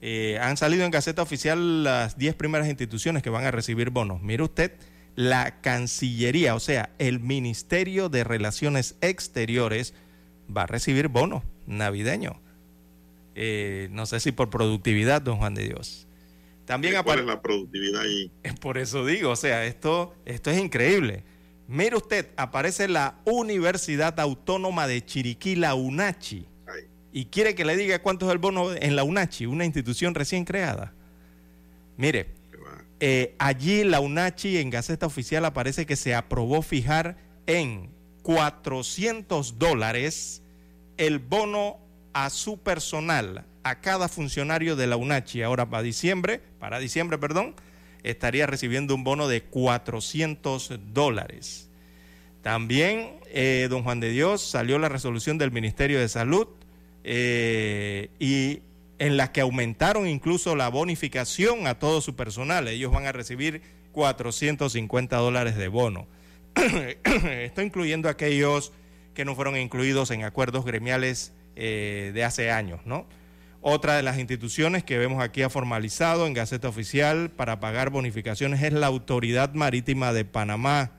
Eh, han salido en Gaceta Oficial las 10 primeras instituciones que van a recibir bonos. Mire usted, la Cancillería, o sea, el Ministerio de Relaciones Exteriores, va a recibir bonos navideños. Eh, no sé si por productividad, don Juan de Dios.
También ¿Cuál es la productividad ahí?
Por eso digo, o sea, esto, esto es increíble. Mire usted, aparece la Universidad Autónoma de Chiriquí, la UNACHI y quiere que le diga cuánto es el bono en la UNACHI, una institución recién creada. Mire, eh, allí la UNACHI en Gaceta Oficial aparece que se aprobó fijar en 400 dólares el bono a su personal, a cada funcionario de la UNACHI. Ahora para diciembre, para diciembre, perdón, estaría recibiendo un bono de 400 dólares. También, eh, don Juan de Dios, salió la resolución del Ministerio de Salud eh, y en las que aumentaron incluso la bonificación a todo su personal. Ellos van a recibir 450 dólares de bono. Esto incluyendo aquellos que no fueron incluidos en acuerdos gremiales eh, de hace años, ¿no? Otra de las instituciones que vemos aquí ha formalizado en Gaceta Oficial para pagar bonificaciones es la Autoridad Marítima de Panamá.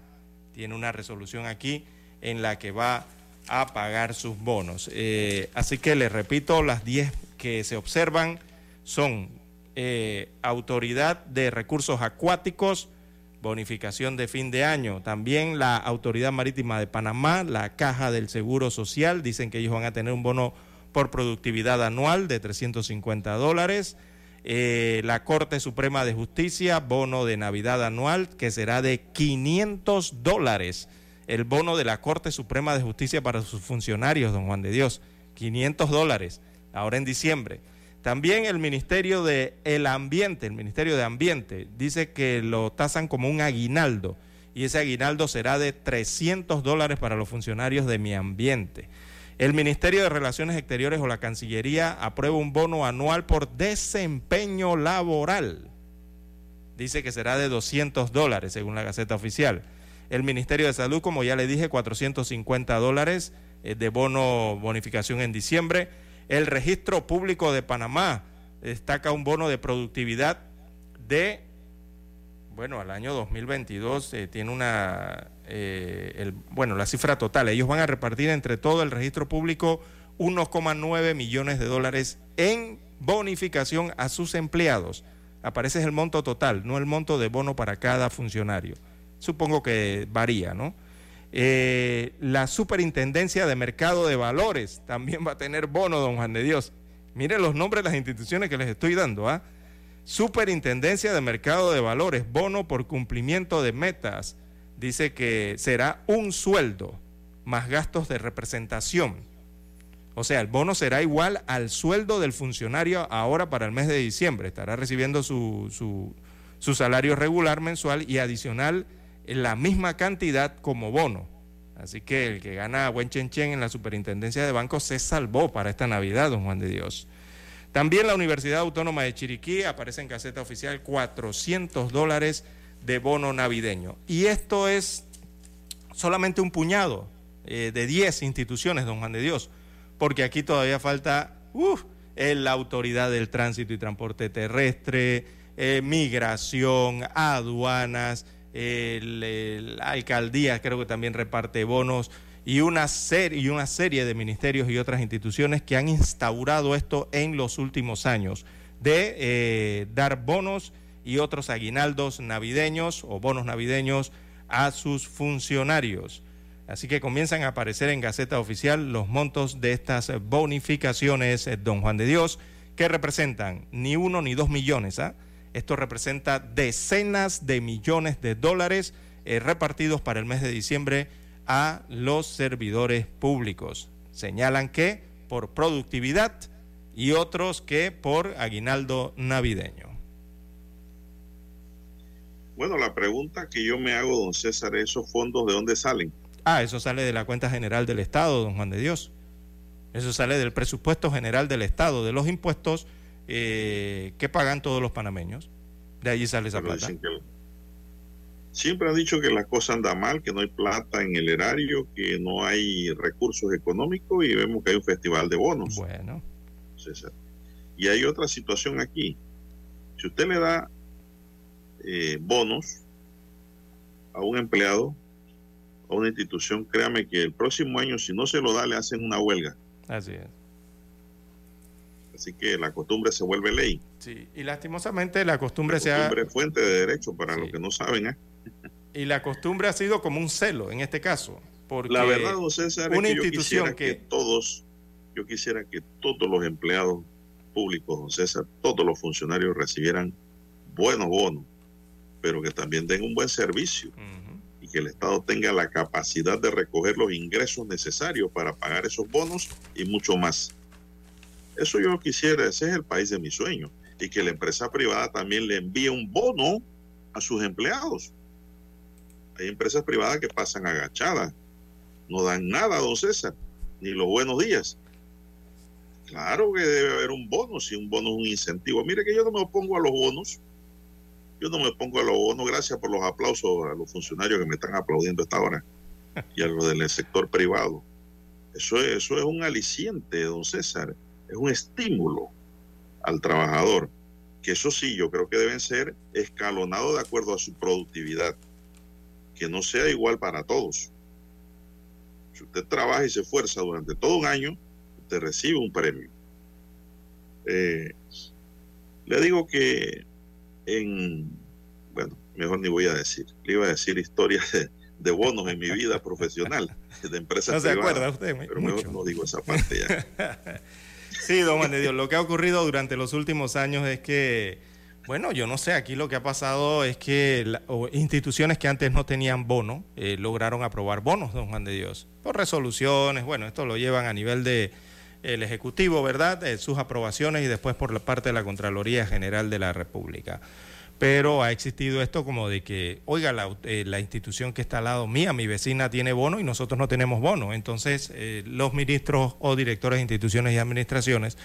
Tiene una resolución aquí en la que va a pagar sus bonos. Eh, así que les repito, las 10 que se observan son eh, Autoridad de Recursos Acuáticos, bonificación de fin de año, también la Autoridad Marítima de Panamá, la Caja del Seguro Social, dicen que ellos van a tener un bono por productividad anual de 350 dólares. Eh, la Corte Suprema de Justicia, bono de Navidad anual que será de 500 dólares el bono de la Corte Suprema de Justicia para sus funcionarios, don Juan de Dios, 500 dólares, ahora en diciembre. También el Ministerio de el Ambiente, el Ministerio de Ambiente, dice que lo tasan como un aguinaldo y ese aguinaldo será de 300 dólares para los funcionarios de mi ambiente. El Ministerio de Relaciones Exteriores o la Cancillería aprueba un bono anual por desempeño laboral. Dice que será de 200 dólares según la Gaceta Oficial. El Ministerio de Salud, como ya le dije, 450 dólares eh, de bono bonificación en diciembre. El Registro Público de Panamá destaca un bono de productividad de, bueno, al año 2022 eh, tiene una, eh, bueno, la cifra total. Ellos van a repartir entre todo el registro público 1,9 millones de dólares en bonificación a sus empleados. Aparece el monto total, no el monto de bono para cada funcionario supongo que varía, ¿no? Eh, la superintendencia de mercado de valores también va a tener bono, don Juan de Dios. Miren los nombres de las instituciones que les estoy dando. ¿ah? Superintendencia de Mercado de Valores, bono por cumplimiento de metas. Dice que será un sueldo más gastos de representación. O sea, el bono será igual al sueldo del funcionario ahora para el mes de diciembre. Estará recibiendo su, su, su salario regular mensual y adicional la misma cantidad como bono. Así que el que gana buen chen chen en la superintendencia de bancos se salvó para esta Navidad, don Juan de Dios. También la Universidad Autónoma de Chiriquí aparece en caseta oficial 400 dólares de bono navideño. Y esto es solamente un puñado eh, de 10 instituciones, don Juan de Dios, porque aquí todavía falta la autoridad del tránsito y transporte terrestre, eh, migración, aduanas, la alcaldía creo que también reparte bonos y una, serie, y una serie de ministerios y otras instituciones que han instaurado esto en los últimos años, de eh, dar bonos y otros aguinaldos navideños o bonos navideños a sus funcionarios. Así que comienzan a aparecer en Gaceta Oficial los montos de estas bonificaciones, eh, don Juan de Dios, que representan ni uno ni dos millones. ¿ah? Esto representa decenas de millones de dólares eh, repartidos para el mes de diciembre a los servidores públicos. Señalan que por productividad y otros que por aguinaldo navideño.
Bueno, la pregunta que yo me hago, don César, ¿esos fondos de dónde salen?
Ah, eso sale de la cuenta general del Estado, don Juan de Dios. Eso sale del presupuesto general del Estado, de los impuestos eh, que pagan todos los panameños. De allí sale esa plata.
siempre han dicho que la cosa anda mal, que no hay plata en el erario, que no hay recursos económicos y vemos que hay un festival de bonos.
Bueno.
César. Y hay otra situación aquí. Si usted le da eh, bonos a un empleado, a una institución, créame que el próximo año, si no se lo da, le hacen una huelga.
Así es.
Así que la costumbre se vuelve ley.
Sí, y lastimosamente la costumbre,
la
costumbre
es fuente de derecho para los que no saben. ¿eh?
Y la costumbre ha sido como un celo en este caso. Porque
la verdad, don César, una institución que... todos, yo quisiera que todos los empleados públicos, don César, todos los funcionarios recibieran buenos bonos, pero que también den un buen servicio y que el Estado tenga la capacidad de recoger los ingresos necesarios para pagar esos bonos y mucho más. Eso yo quisiera, ese es el país de mis sueños. Y que la empresa privada también le envíe un bono a sus empleados. Hay empresas privadas que pasan agachadas, no dan nada, don César, ni los buenos días. Claro que debe haber un bono, si un bono es un incentivo. Mire que yo no me opongo a los bonos, yo no me opongo a los bonos, gracias por los aplausos a los funcionarios que me están aplaudiendo esta hora y a los del sector privado. Eso es, eso es un aliciente, don César es un estímulo al trabajador, que eso sí, yo creo que deben ser escalonados de acuerdo a su productividad, que no sea igual para todos. Si usted trabaja y se esfuerza durante todo un año, usted recibe un premio. Eh, le digo que en, bueno, mejor ni voy a decir, le iba a decir historias de, bonos en mi vida profesional, de empresas
no se acuerda usted,
pero mejor no digo esa parte ya.
Sí, don Juan de Dios, lo que ha ocurrido durante los últimos años es que, bueno, yo no sé, aquí lo que ha pasado es que instituciones que antes no tenían bono eh, lograron aprobar bonos, don Juan de Dios, por resoluciones, bueno, esto lo llevan a nivel de el Ejecutivo, ¿verdad? sus aprobaciones y después por la parte de la Contraloría General de la República pero ha existido esto como de que, oiga, la, eh, institución que está al lado mía, mi vecina tiene bono y nosotros no tenemos bono. Entonces, eh, los ministros o directores de instituciones y administraciones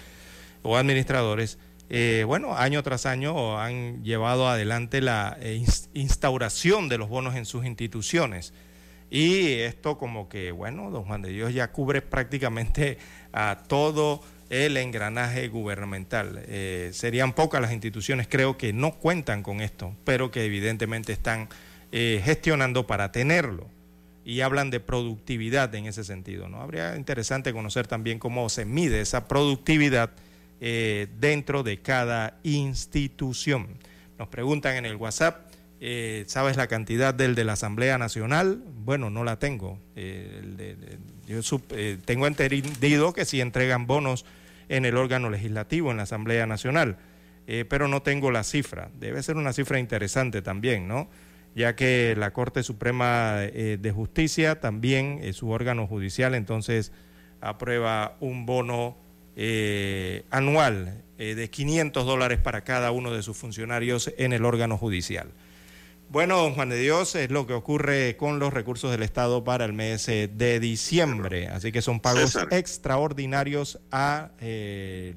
o administradores, eh, bueno, año tras año han llevado adelante la instauración de los bonos en sus instituciones. Y esto como que, bueno, don Juan de Dios ya cubre prácticamente a todo el engranaje gubernamental. Eh, serían pocas las instituciones, creo que no cuentan con esto, pero que evidentemente están eh, gestionando para tenerlo. Y hablan de productividad en ese sentido. ¿no? Habría interesante conocer también cómo se mide esa productividad eh, dentro de cada institución. Nos preguntan en el WhatsApp, ¿sabes la cantidad del de la Asamblea Nacional? Bueno, no la tengo. yo tengo entendido que si entregan bonos en el órgano legislativo, en la Asamblea Nacional. Eh, pero no tengo la cifra. Debe ser una cifra interesante también, ¿no? Ya que la Corte Suprema eh, de Justicia también es su órgano judicial, entonces aprueba un bono eh, anual de 500 dólares para cada uno de sus funcionarios en el órgano judicial. Bueno, don Juan de Dios, es lo que ocurre con los recursos del Estado para el mes de diciembre. Así que son pagos extraordinarios a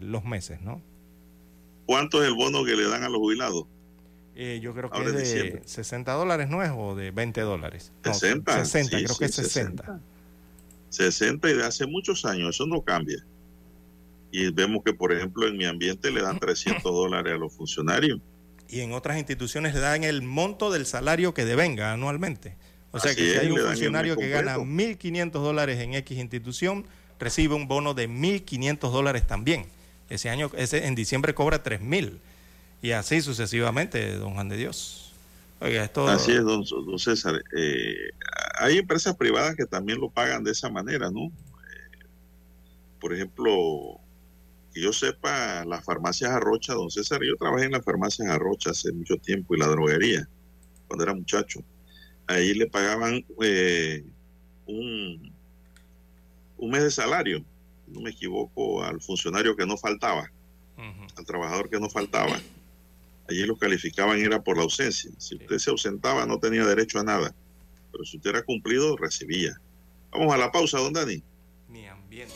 los meses, ¿no?
¿Cuánto es el bono que le dan a los jubilados?
Eh, yo creo que es de 60 dólares, ¿no es? ¿O de 20 dólares?
60.
60, creo que es 60.
60. y de hace muchos años, eso no cambia. Y vemos que, por ejemplo, en mi ambiente le dan 300 dólares a los funcionarios.
Y en otras instituciones le dan el monto del salario que devenga anualmente. O sea que si hay un funcionario que gana 1.500 dólares en X institución, recibe un bono de 1.500 dólares también. Ese año, ese, en diciembre cobra 3 mil. Y así sucesivamente, don Juan de Dios.
Oiga, esto... Así es, don, César. Eh, hay empresas privadas que también lo pagan de esa manera, ¿no? Eh, por ejemplo, que yo sepa, las farmacias Arrocha, don César, yo trabajé en las farmacias Arrocha hace mucho tiempo y la droguería, cuando era muchacho. Ahí le pagaban eh, un, un mes de salario no me equivoco, al funcionario que no faltaba, al trabajador que no faltaba. Allí lo calificaban era por la ausencia. Si usted se ausentaba no tenía derecho a nada, pero si usted era cumplido recibía. Vamos a la pausa, don Dani. Mi ambiente,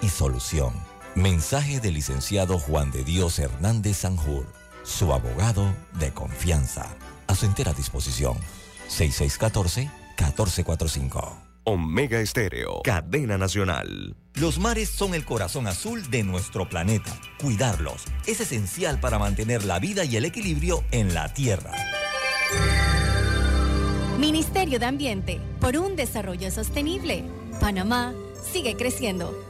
y solución. Mensaje del licenciado Juan de Dios Hernández Sanjur, su abogado de confianza. A su entera disposición. 6614 1445.
Omega Estéreo, cadena nacional.
Los mares son el corazón azul de nuestro planeta. Cuidarlos es esencial para mantener la vida y el equilibrio en la Tierra.
Ministerio de Ambiente, por un desarrollo sostenible. Panamá sigue creciendo.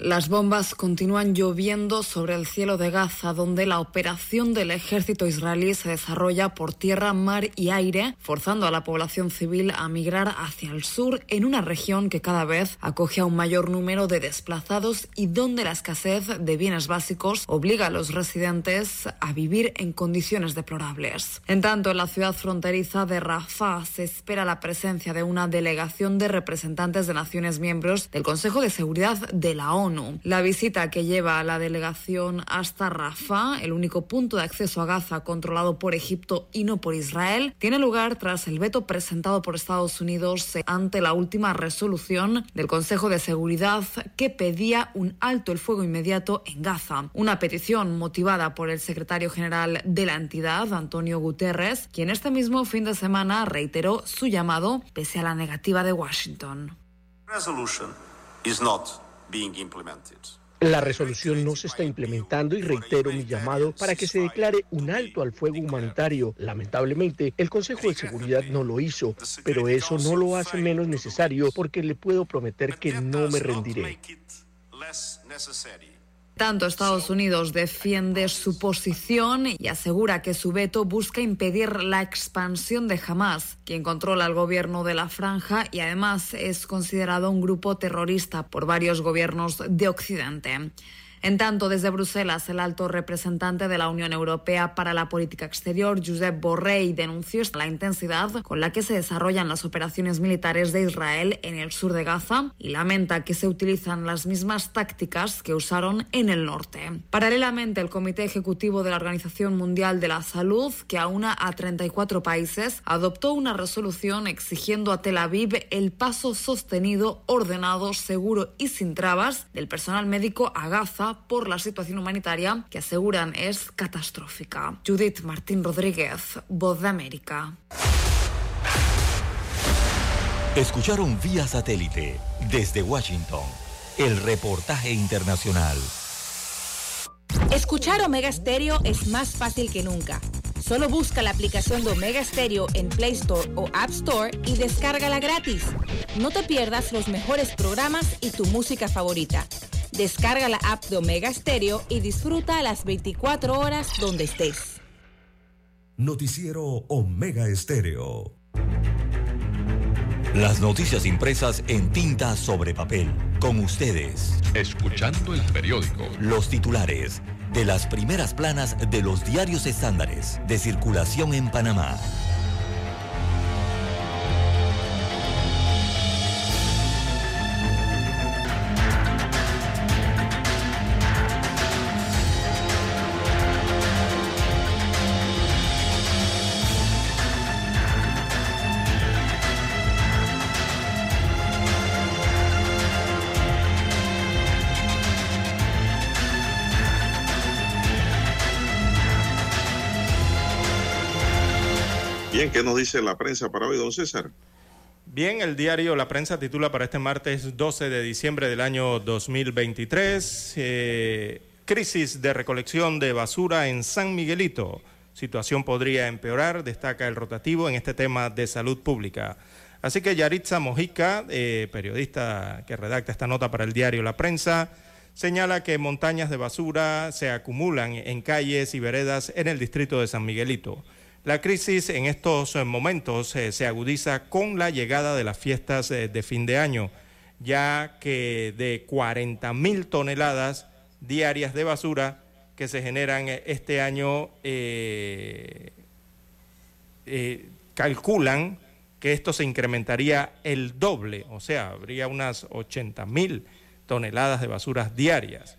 Las bombas continúan lloviendo sobre el cielo de Gaza, donde la operación del ejército israelí se desarrolla por tierra, mar y aire, forzando a la población civil a migrar hacia el sur en una región que cada vez acoge a un mayor número de desplazados y donde la escasez de bienes básicos obliga a los residentes a vivir en condiciones deplorables. En tanto, en la ciudad fronteriza de Rafah se espera la presencia de una delegación de representantes de naciones miembros del Consejo de Seguridad de la ONU la visita que lleva a la delegación hasta Rafah, el único punto de acceso a Gaza controlado por Egipto y no por Israel, tiene lugar tras el veto presentado por Estados Unidos ante la última resolución del Consejo de Seguridad que pedía un alto el fuego inmediato en Gaza. Una petición motivada por el secretario general de la entidad, Antonio Guterres, quien este mismo fin de semana reiteró su llamado pese a la negativa de Washington.
La resolución no se está implementando y reitero mi llamado para que se declare un alto al fuego humanitario. Lamentablemente, el Consejo de Seguridad no lo hizo, pero eso no lo hace menos necesario porque le puedo prometer que no me rendiré.
Tanto Estados Unidos defiende su posición y asegura que su veto busca impedir la expansión de Hamas, quien controla el gobierno de la franja y además es considerado un grupo terrorista por varios gobiernos de Occidente. En tanto, desde Bruselas, el alto representante de la Unión Europea para la Política Exterior, Josep Borrell, denunció la intensidad con la que se desarrollan las operaciones militares de Israel en el sur de Gaza y lamenta que se utilizan las mismas tácticas que usaron en el norte. Paralelamente, el Comité Ejecutivo de la Organización Mundial de la Salud, que aúna a 34 países, adoptó una resolución exigiendo a Tel Aviv el paso sostenido, ordenado, seguro y sin trabas del personal médico a Gaza por la situación humanitaria que aseguran es catastrófica. Judith Martín Rodríguez, Voz de América.
Escucharon vía satélite desde Washington el reportaje internacional.
Escuchar Omega Stereo es más fácil que nunca. Solo busca la aplicación de Omega Stereo en Play Store o App Store y descárgala gratis. No te pierdas los mejores programas y tu música favorita. Descarga la app de Omega Stereo y disfruta a las 24 horas donde estés.
Noticiero Omega Estéreo.
Las noticias impresas en tinta sobre papel. Con ustedes.
Escuchando el periódico.
Los titulares de las primeras planas de los diarios estándares de circulación en Panamá.
¿Qué nos dice la prensa para hoy, don César?
Bien, el diario La Prensa titula para este martes 12 de diciembre del año 2023, eh, crisis de recolección de basura en San Miguelito. Situación podría empeorar, destaca el rotativo en este tema de salud pública. Así que Yaritza Mojica, eh, periodista que redacta esta nota para el diario La Prensa, señala que montañas de basura se acumulan en calles y veredas en el distrito de San Miguelito. La crisis en estos eh, momentos eh, se agudiza con la llegada de las fiestas eh, de fin de año, ya que de 40 mil toneladas diarias de basura que se generan este año, calculan que esto se incrementaría el doble, o sea, habría unas 80 mil toneladas de basuras diarias.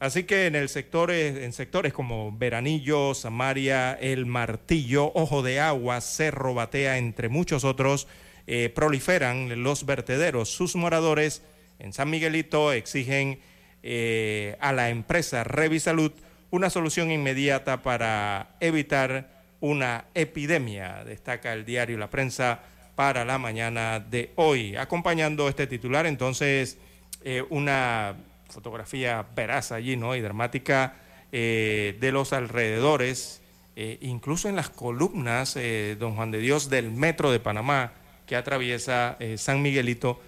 Así que en, el sector, en sectores como Veranillo, Samaria, El Martillo, Ojo de Agua, Cerro Batea, entre muchos otros, eh, proliferan los vertederos. Sus moradores en San Miguelito exigen eh, a la empresa Revisalud una solución inmediata para evitar una epidemia, destaca el diario La Prensa para la mañana de hoy. Acompañando este titular, entonces, eh, una fotografía veraz allí, ¿no? Y dramática eh, de los alrededores, eh, incluso en las columnas, eh, don Juan de Dios, del metro de Panamá, que atraviesa San Miguelito,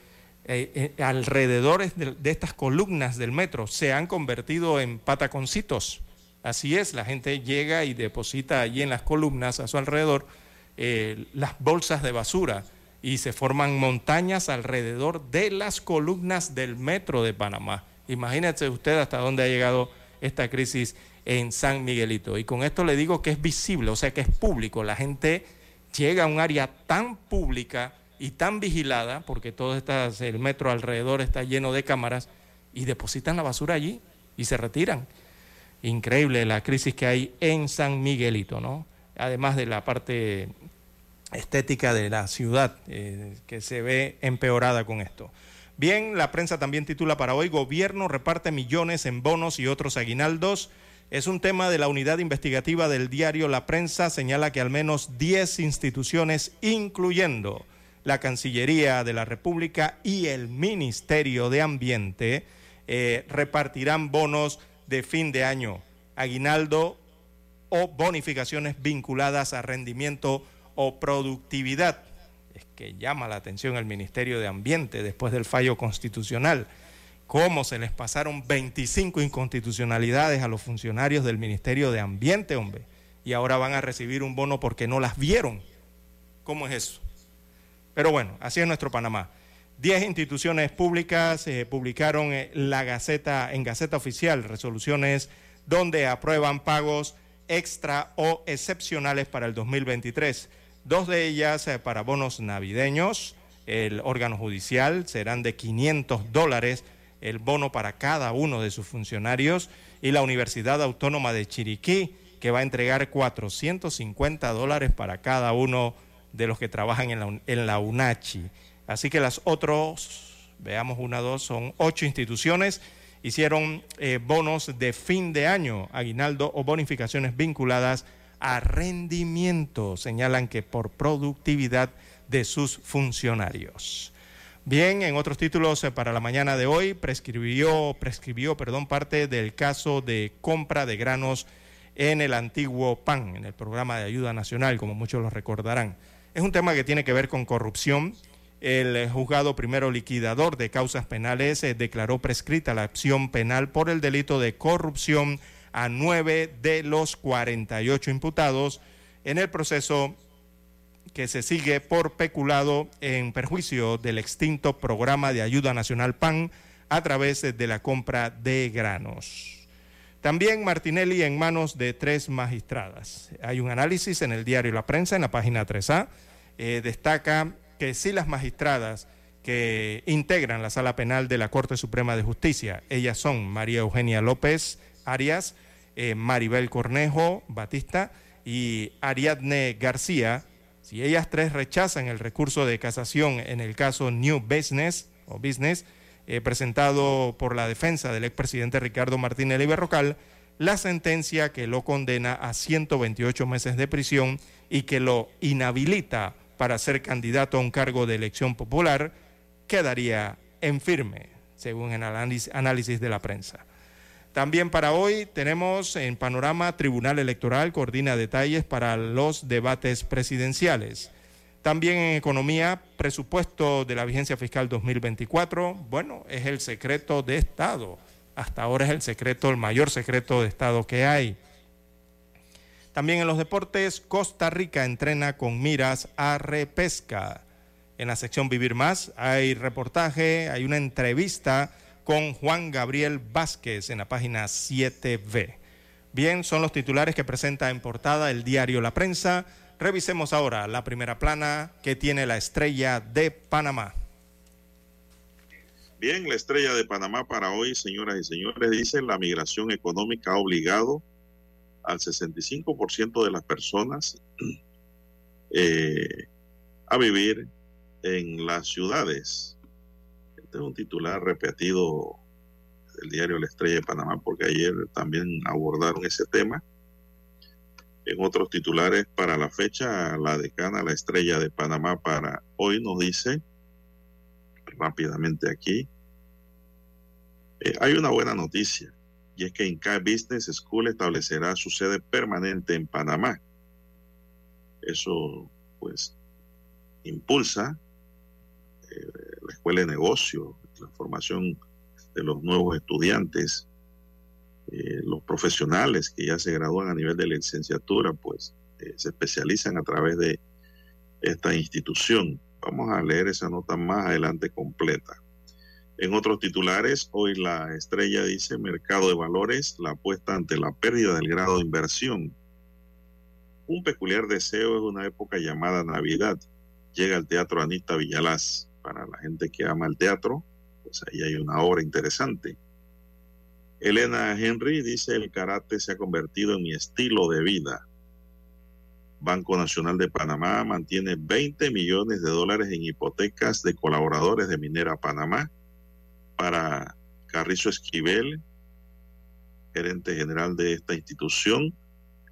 alrededores de, de, estas columnas del metro se han convertido en pataconcitos. Así es, la gente llega y deposita allí en las columnas a su alrededor las bolsas de basura y se forman montañas alrededor de las columnas del metro de Panamá. Imagínese usted hasta dónde ha llegado esta crisis en San Miguelito. Y con esto le digo que es visible, o sea que es público. La gente llega a un área tan pública y tan vigilada, porque todo está, el metro alrededor está lleno de cámaras, y depositan la basura allí y se retiran. Increíble la crisis que hay en San Miguelito, ¿no? Además de la parte estética de la ciudad eh, que se ve empeorada con esto. Bien, la prensa también titula para hoy, Gobierno reparte millones en bonos y otros aguinaldos. Es un tema de la unidad investigativa del diario La Prensa, señala que al menos 10 instituciones, incluyendo la Cancillería de la República y el Ministerio de Ambiente, eh, repartirán bonos de fin de año, aguinaldo o bonificaciones vinculadas a rendimiento o productividad que llama la atención el Ministerio de Ambiente después del fallo constitucional cómo se les pasaron 25 inconstitucionalidades a los funcionarios del Ministerio de Ambiente, hombre, y ahora van a recibir un bono porque no las vieron. ¿Cómo es eso? Pero bueno, así es nuestro Panamá. Diez instituciones públicas eh, publicaron eh, la Gaceta, en Gaceta Oficial resoluciones donde aprueban pagos extra o excepcionales para el 2023. Dos de ellas eh, para bonos navideños. El órgano judicial serán de 500 dólares el bono para cada uno de sus funcionarios y la Universidad Autónoma de Chiriquí que va a entregar 450 dólares para cada uno de los que trabajan en la, UNACHI. Así que las otros, veamos una, dos, son ocho instituciones, hicieron eh, bonos de fin de año, aguinaldo o bonificaciones vinculadas a rendimiento, señalan que por productividad de sus funcionarios. Bien, en otros títulos eh, para la mañana de hoy prescribió, prescribió perdón, parte del caso de compra de granos en el antiguo PAN, en el programa de ayuda nacional, como muchos lo recordarán. Es un tema que tiene que ver con corrupción. El eh, juzgado primero liquidador de causas penales eh, declaró prescrita la acción penal por el delito de corrupción a nueve de los 48 imputados en el proceso que se sigue por peculado en perjuicio del extinto programa de ayuda nacional PAN a través de la compra de granos. También Martinelli en manos de tres magistradas. Hay un análisis en el diario La Prensa, en la página 3A. Eh, destaca que si las magistradas que integran la sala penal de la Corte Suprema de Justicia, ellas son María Eugenia López Arias, eh, Maribel Cornejo Batista y Ariadne García, si ellas tres rechazan el recurso de casación en el caso New Business o Business, eh, presentado por la defensa del expresidente Ricardo Martínez Berrocal, la sentencia que lo condena a 128 meses de prisión y que lo inhabilita para ser candidato a un cargo de elección popular quedaría en firme, según el análisis de la prensa. También para hoy tenemos en panorama Tribunal Electoral coordina detalles para los debates presidenciales. También en economía, presupuesto de la vigencia fiscal 2024, bueno, es el secreto de Estado. Hasta ahora es el secreto, el mayor secreto de Estado que hay. También en los deportes, Costa Rica entrena con miras a repesca. En la sección Vivir Más hay reportaje, hay una entrevista con Juan Gabriel Vázquez en la página 7B. Bien, son los titulares que presenta en portada el diario La Prensa. Revisemos ahora la primera plana que tiene la estrella de Panamá.
Bien, la estrella de Panamá para hoy, señoras y señores, dice la migración económica ha obligado al 65% de las personas eh, a vivir en las ciudades. Este es un titular repetido del diario La Estrella de Panamá, porque ayer también abordaron ese tema. En otros titulares para la fecha, la decana La Estrella de Panamá para hoy nos dice rápidamente aquí, eh, hay una buena noticia y es que Inca Business School establecerá su sede permanente en Panamá. Eso, pues, impulsa eh, la escuela de negocio, la formación de los nuevos estudiantes, eh, los profesionales que ya se gradúan a nivel de licenciatura, pues eh, se especializan a través de esta institución. Vamos a leer esa nota más adelante completa. En otros titulares, hoy la estrella dice mercado de valores, la apuesta ante la pérdida del grado de inversión. Un peculiar deseo es una época llamada Navidad. Llega al Teatro Anita Villalaz. Para la gente que ama el teatro, pues ahí hay una obra interesante. Elena Henry dice, el karate se ha convertido en mi estilo de vida. Banco Nacional de Panamá mantiene 20 millones de dólares en hipotecas de colaboradores de Minera Panamá para Carrizo Esquivel, gerente general de esta institución.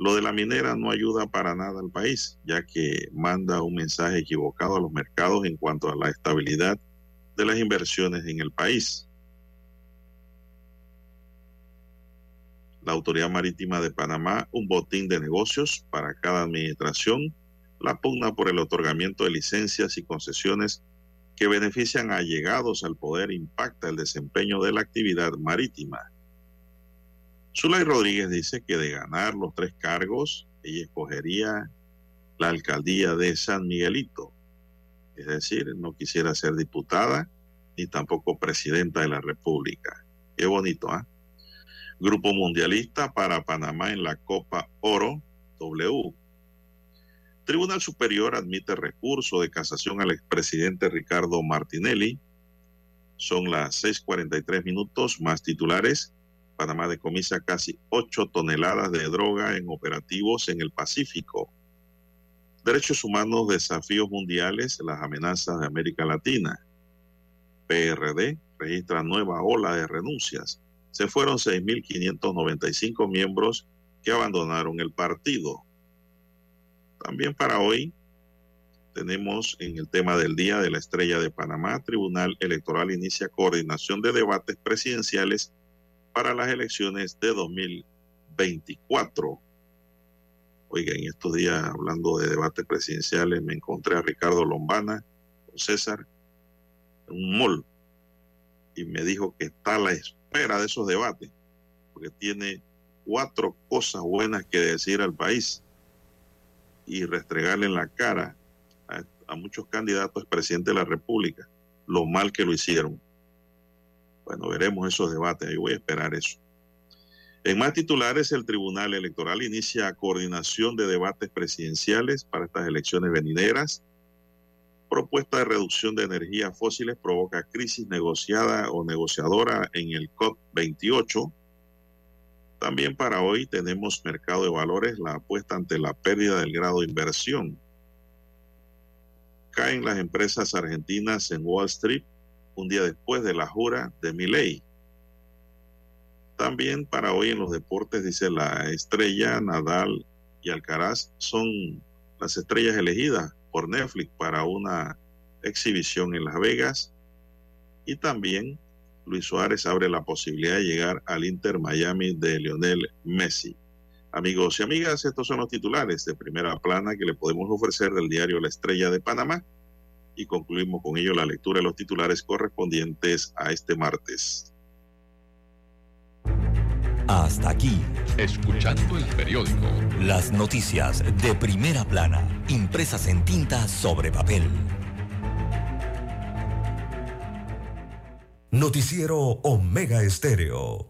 Lo de la minera no ayuda para nada al país, ya que manda un mensaje equivocado a los mercados en cuanto a la estabilidad de las inversiones en el país. La Autoridad Marítima de Panamá, un botín de negocios para cada administración, la pugna por el otorgamiento de licencias y concesiones que benefician a llegados al poder impacta el desempeño de la actividad marítima. Zulay Rodríguez dice que de ganar los tres cargos, ella escogería la alcaldía de San Miguelito. Es decir, no quisiera ser diputada ni tampoco presidenta de la República. Qué bonito, ¿ah? Grupo Mundialista para Panamá en la Copa Oro W. Tribunal Superior admite recurso de casación al expresidente Ricardo Martinelli. Son las 6:43 minutos más titulares. Panamá decomisa casi 8 toneladas de droga en operativos en el Pacífico. Derechos humanos, desafíos mundiales, las amenazas de América Latina. PRD registra nueva ola de renuncias. Se fueron 6.595 miembros que abandonaron el partido. También para hoy tenemos en el tema del Día de la Estrella de Panamá, Tribunal Electoral inicia coordinación de debates presidenciales para las elecciones de 2024. Oiga, en estos días, hablando de debates presidenciales, me encontré a Ricardo Lombana con César en un mall y me dijo que está a la espera de esos debates, porque tiene cuatro cosas buenas que decir al país y restregarle en la cara a, a muchos candidatos presidente de la República lo mal que lo hicieron. Bueno, veremos esos debates, ahí voy a esperar eso. En más titulares, el Tribunal Electoral inicia coordinación de debates presidenciales para estas elecciones venideras. Propuesta de reducción de energías fósiles provoca crisis negociada o negociadora en el COP28. También para hoy tenemos mercado de valores, la apuesta ante la pérdida del grado de inversión. Caen las empresas argentinas en Wall Street un día después de la jura de Milei. También para hoy en los deportes, dice la estrella, Nadal y Alcaraz son las estrellas elegidas por Netflix para una exhibición en Las Vegas. Y también Luis Suárez abre la posibilidad de llegar al Inter Miami de Lionel Messi. Amigos y amigas, estos son los titulares de primera plana que le podemos ofrecer del diario La Estrella de Panamá y concluimos con ello la lectura de los titulares correspondientes a este martes.
Hasta aquí,
escuchando el periódico.
Las noticias de primera plana, impresas en tinta sobre papel.
Noticiero Omega Estéreo.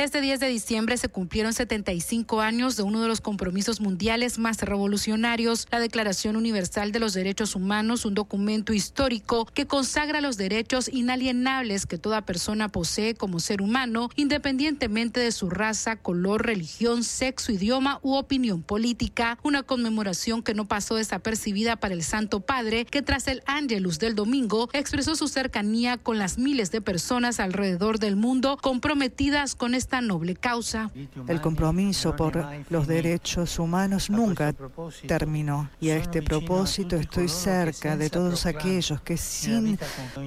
Este 10 de diciembre se cumplieron 75 años de uno de los compromisos mundiales más revolucionarios, la Declaración Universal de los Derechos Humanos, un documento histórico que consagra los derechos inalienables que toda persona posee como ser humano, independientemente de su raza, color, religión, sexo, idioma u opinión política. Una conmemoración que no pasó desapercibida para el Santo Padre, que tras el Angelus del domingo expresó su cercanía con las miles de personas alrededor del mundo comprometidas con esta noble causa.
El compromiso por los derechos humanos nunca terminó y a este propósito estoy cerca de todos aquellos que sin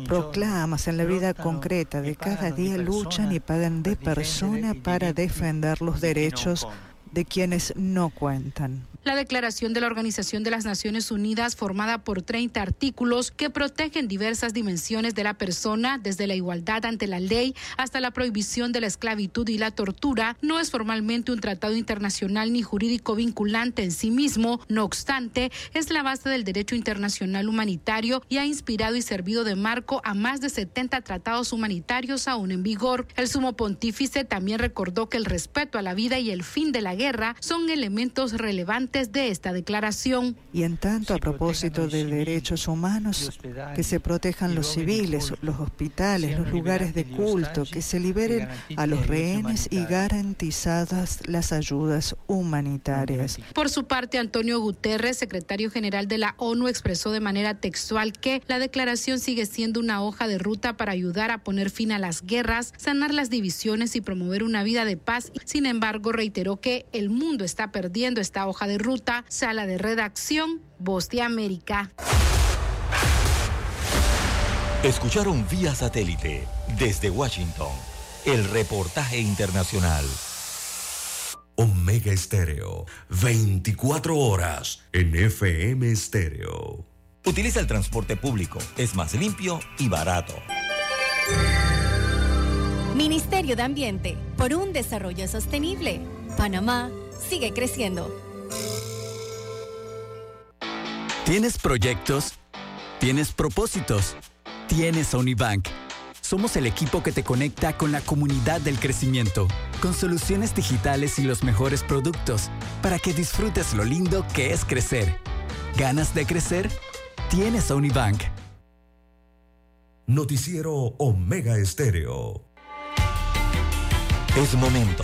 proclamas en la vida concreta de cada día luchan y pagan de persona para defender los derechos de quienes no cuentan.
La declaración de la Organización de las Naciones Unidas, formada por 30 artículos que protegen diversas dimensiones de la persona, desde la igualdad ante la ley hasta la prohibición de la esclavitud y la tortura, no es formalmente un tratado internacional ni jurídico vinculante en sí mismo. No obstante, es la base del derecho internacional humanitario y ha inspirado y servido de marco a más de 70 tratados humanitarios aún en vigor. El sumo pontífice también recordó que el respeto a la vida y el fin de la guerra son elementos relevantes de esta declaración.
Y en tanto, a propósito de derechos humanos, que se protejan los civiles, los hospitales, los lugares de culto, que se liberen a los rehenes y garantizadas las ayudas humanitarias.
Por su parte, Antonio Guterres, secretario general de la ONU, expresó de manera textual que la declaración sigue siendo una hoja de ruta para ayudar a poner fin a las guerras, sanar las divisiones y promover una vida de paz. Sin embargo, reiteró que El mundo está perdiendo esta hoja de ruta. Sala de redacción, Voz de América.
Escucharon vía satélite desde Washington el reportaje internacional.
Omega Estéreo, 24 horas en FM Estéreo.
Utiliza el transporte público, es más limpio y barato.
Ministerio de Ambiente, por un desarrollo sostenible. Panamá sigue creciendo.
¿Tienes proyectos? ¿Tienes propósitos? Tienes Unibank. Somos el equipo que te conecta con la comunidad del crecimiento, con soluciones digitales y los mejores productos, para que disfrutes lo lindo que es crecer. ¿Ganas de crecer? Tienes Unibank.
Noticiero Omega Estéreo.
Es momento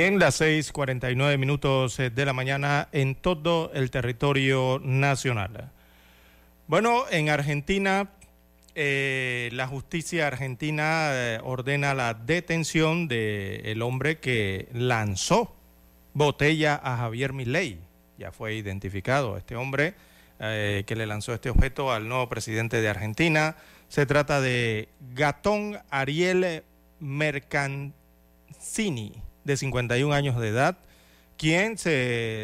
Bien, las 6:49 minutos eh, de la mañana en todo el territorio nacional. Bueno, en Argentina, eh, la justicia argentina eh, ordena la detención del hombre que lanzó botella a Javier Milei. Ya fue identificado este hombre que le lanzó este objeto al nuevo presidente de Argentina. Se trata de Gatón Ariel Mercancini de 51 años de edad, quien se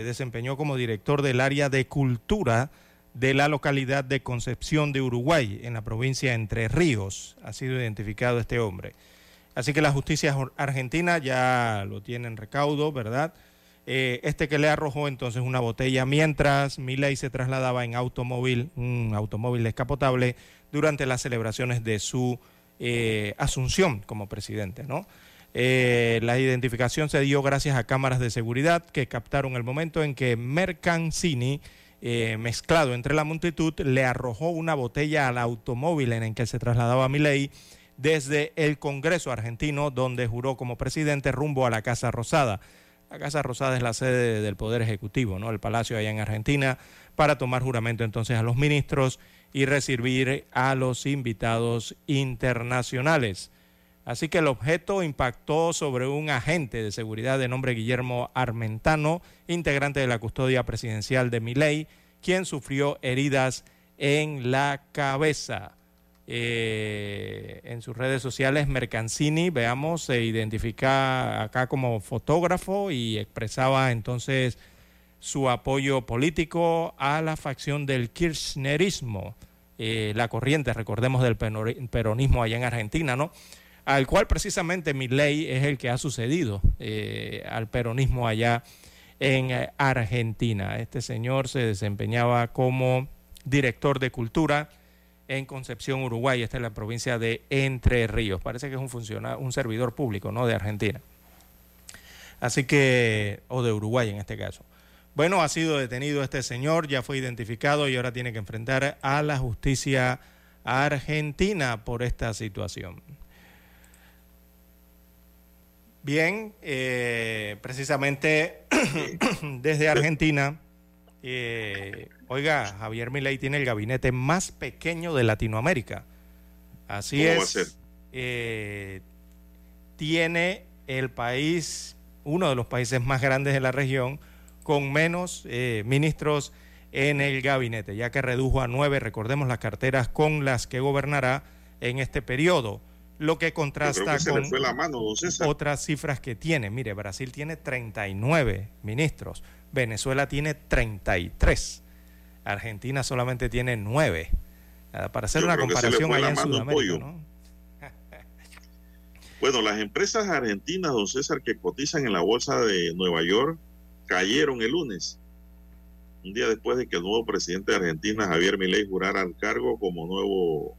desempeñó como director del área de cultura de la localidad de Concepción de Uruguay, en la provincia de Entre Ríos. Ha sido identificado este hombre. Así que la justicia argentina ya lo tiene en recaudo, ¿verdad? Eh, este que le arrojó entonces una botella mientras Milei se trasladaba en automóvil, un automóvil descapotable, durante las celebraciones de su eh, asunción como presidente, ¿no? Eh, la identificación se dio gracias a cámaras de seguridad que captaron el momento en que Mercancini, eh, mezclado entre la multitud, le arrojó una botella al automóvil en el que se trasladaba Milei desde el Congreso argentino, donde juró como presidente rumbo a la Casa Rosada. La Casa Rosada es la sede del Poder Ejecutivo, ¿no? El palacio allá en Argentina, para tomar juramento entonces a los ministros y recibir a los invitados internacionales. Así que el objeto impactó sobre un agente de seguridad de nombre Guillermo Armentano, integrante de la custodia presidencial de Miley, quien sufrió heridas en la cabeza. Eh, en sus redes sociales, Mercancini, veamos, se identifica acá como fotógrafo y expresaba entonces su apoyo político a la facción del kirchnerismo, eh, la corriente, recordemos, del peronismo allá en Argentina, ¿no? Al cual precisamente mi ley es el que ha sucedido eh, al peronismo allá en eh, Argentina. Este señor se desempeñaba como director de cultura en Concepción, Uruguay. Esta es la provincia de Entre Ríos. Parece que es un funcionario, un servidor público, ¿no? De Argentina. Así que, o de Uruguay en este caso. Bueno, ha sido detenido este señor, ya fue identificado y ahora tiene que enfrentar a la justicia argentina por esta situación. Bien, eh, precisamente desde Argentina, eh, oiga, Javier Milei tiene el gabinete más pequeño de Latinoamérica. Así es. Eh, tiene el país, uno de los países más grandes de la región, con menos ministros en el gabinete, ya que redujo a nueve, recordemos las carteras con las que gobernará en este periodo lo que contrasta con otras cifras que tiene. Mire, Brasil tiene 39 ministros, Venezuela tiene 33, Argentina solamente tiene 9. Para hacer una comparación allá en Sudamérica.
bueno, las empresas argentinas, don César, que cotizan en la bolsa de Nueva York, cayeron el lunes. un día después de que el nuevo presidente de Argentina, Javier Milei, jurara al cargo como nuevo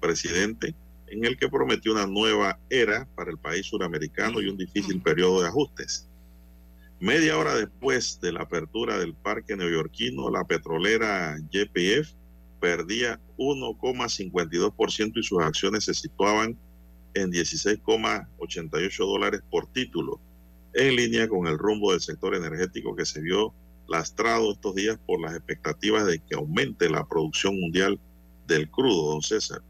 presidente, en el que prometió una nueva era para el país suramericano y un difícil periodo de ajustes. Media hora después de la apertura del parque neoyorquino, la petrolera YPF perdía 1,52% y sus acciones se situaban en 16,88 dólares por título, en línea con el rumbo del sector energético que se vio lastrado estos días por las expectativas de que aumente la producción mundial del crudo, don César.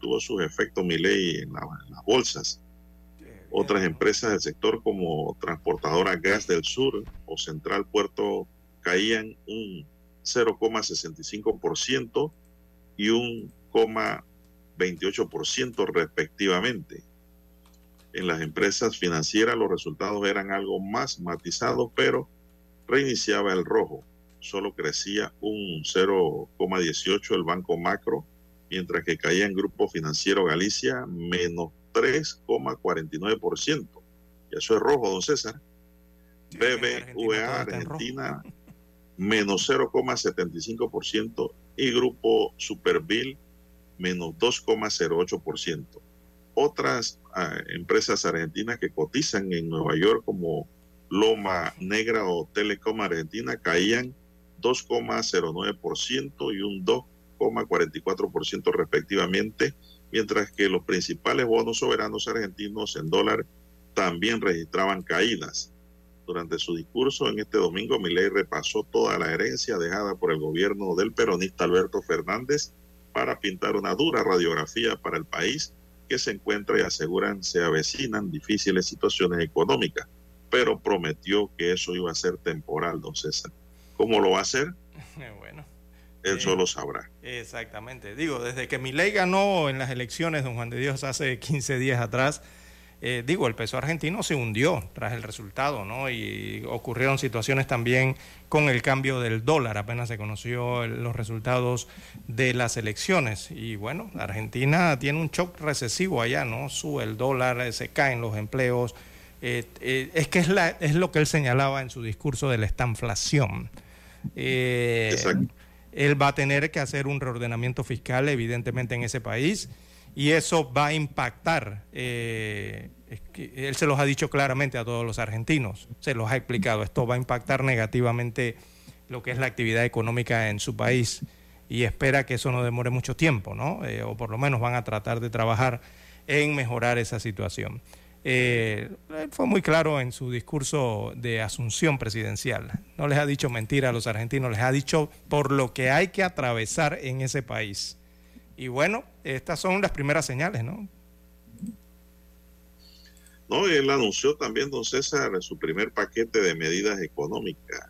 Tuvo sus efectos Milei en, la, en las bolsas. Otras empresas del sector como Transportadora Gas del Sur o Central Puerto caían un 0,65% y un 0,28% respectivamente. En las empresas financieras los resultados eran algo más matizados, pero reiniciaba el rojo. Solo crecía un 0,18 el Banco Macro, mientras que caía en Grupo Financiero Galicia menos 3,49%. Y eso es rojo, don César. BBVA Argentina menos 0,75% y Grupo Superville menos 2,08%. Otras uh, empresas argentinas que cotizan en Nueva York como Loma Negra o Telecom Argentina caían 2,09% y un 2,44% respectivamente, mientras que los principales bonos soberanos argentinos en dólar también registraban caídas. Durante su discurso en este domingo, Milei repasó toda la herencia dejada por el gobierno del peronista Alberto Fernández para pintar una dura radiografía para el país que se encuentra y aseguran se avecinan difíciles situaciones económicas, pero prometió que eso iba a ser temporal, don César. ¿Cómo lo va a hacer?
Bueno.
Él eh, solo sabrá.
Exactamente. Digo, desde que Milei ganó en las elecciones, don Juan de Dios, hace 15 días atrás, eh, digo, el peso argentino se hundió tras el resultado, ¿no? Y ocurrieron situaciones también con el cambio del dólar, apenas se conoció el, los resultados de las elecciones. Y bueno, Argentina tiene un shock recesivo allá, ¿no? Sube el dólar, eh, se caen los empleos. Eh, eh, es que es, la, es lo que él señalaba en su discurso de la estanflación. Eh, él va a tener que hacer un reordenamiento fiscal, evidentemente, en ese país y eso va a impactar. Eh, él se los ha dicho claramente a todos los argentinos, se los ha explicado. Esto va a impactar negativamente lo que es la actividad económica en su país y espera que eso no demore mucho tiempo, ¿no? Eh, o por lo menos van a tratar de trabajar en mejorar esa situación. Eh, fue muy claro en su discurso de asunción presidencial. No les ha dicho mentira a los argentinos, les ha dicho por lo que hay que atravesar en ese país. Y bueno, estas son las primeras señales, ¿no?
No, él anunció también, don César, su primer paquete de medidas económicas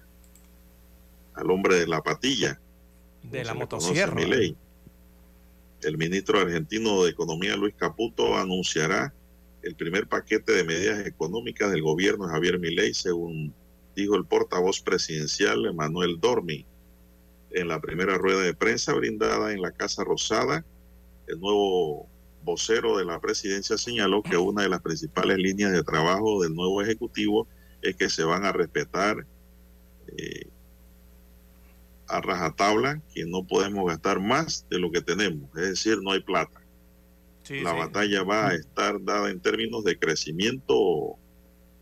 al hombre de la patilla.
De la motosierra.
El ministro argentino de Economía, Luis Caputo, anunciará el primer paquete de medidas económicas del gobierno de Javier Milei, según dijo el portavoz presidencial Manuel Dormi en la primera rueda de prensa brindada en la Casa Rosada. El nuevo vocero de la presidencia señaló que una de las principales líneas de trabajo del nuevo Ejecutivo es que se van a respetar eh, a rajatabla que no podemos gastar más de lo que tenemos, es decir, no hay plata. Sí, la sí. batalla va a estar dada en términos de crecimiento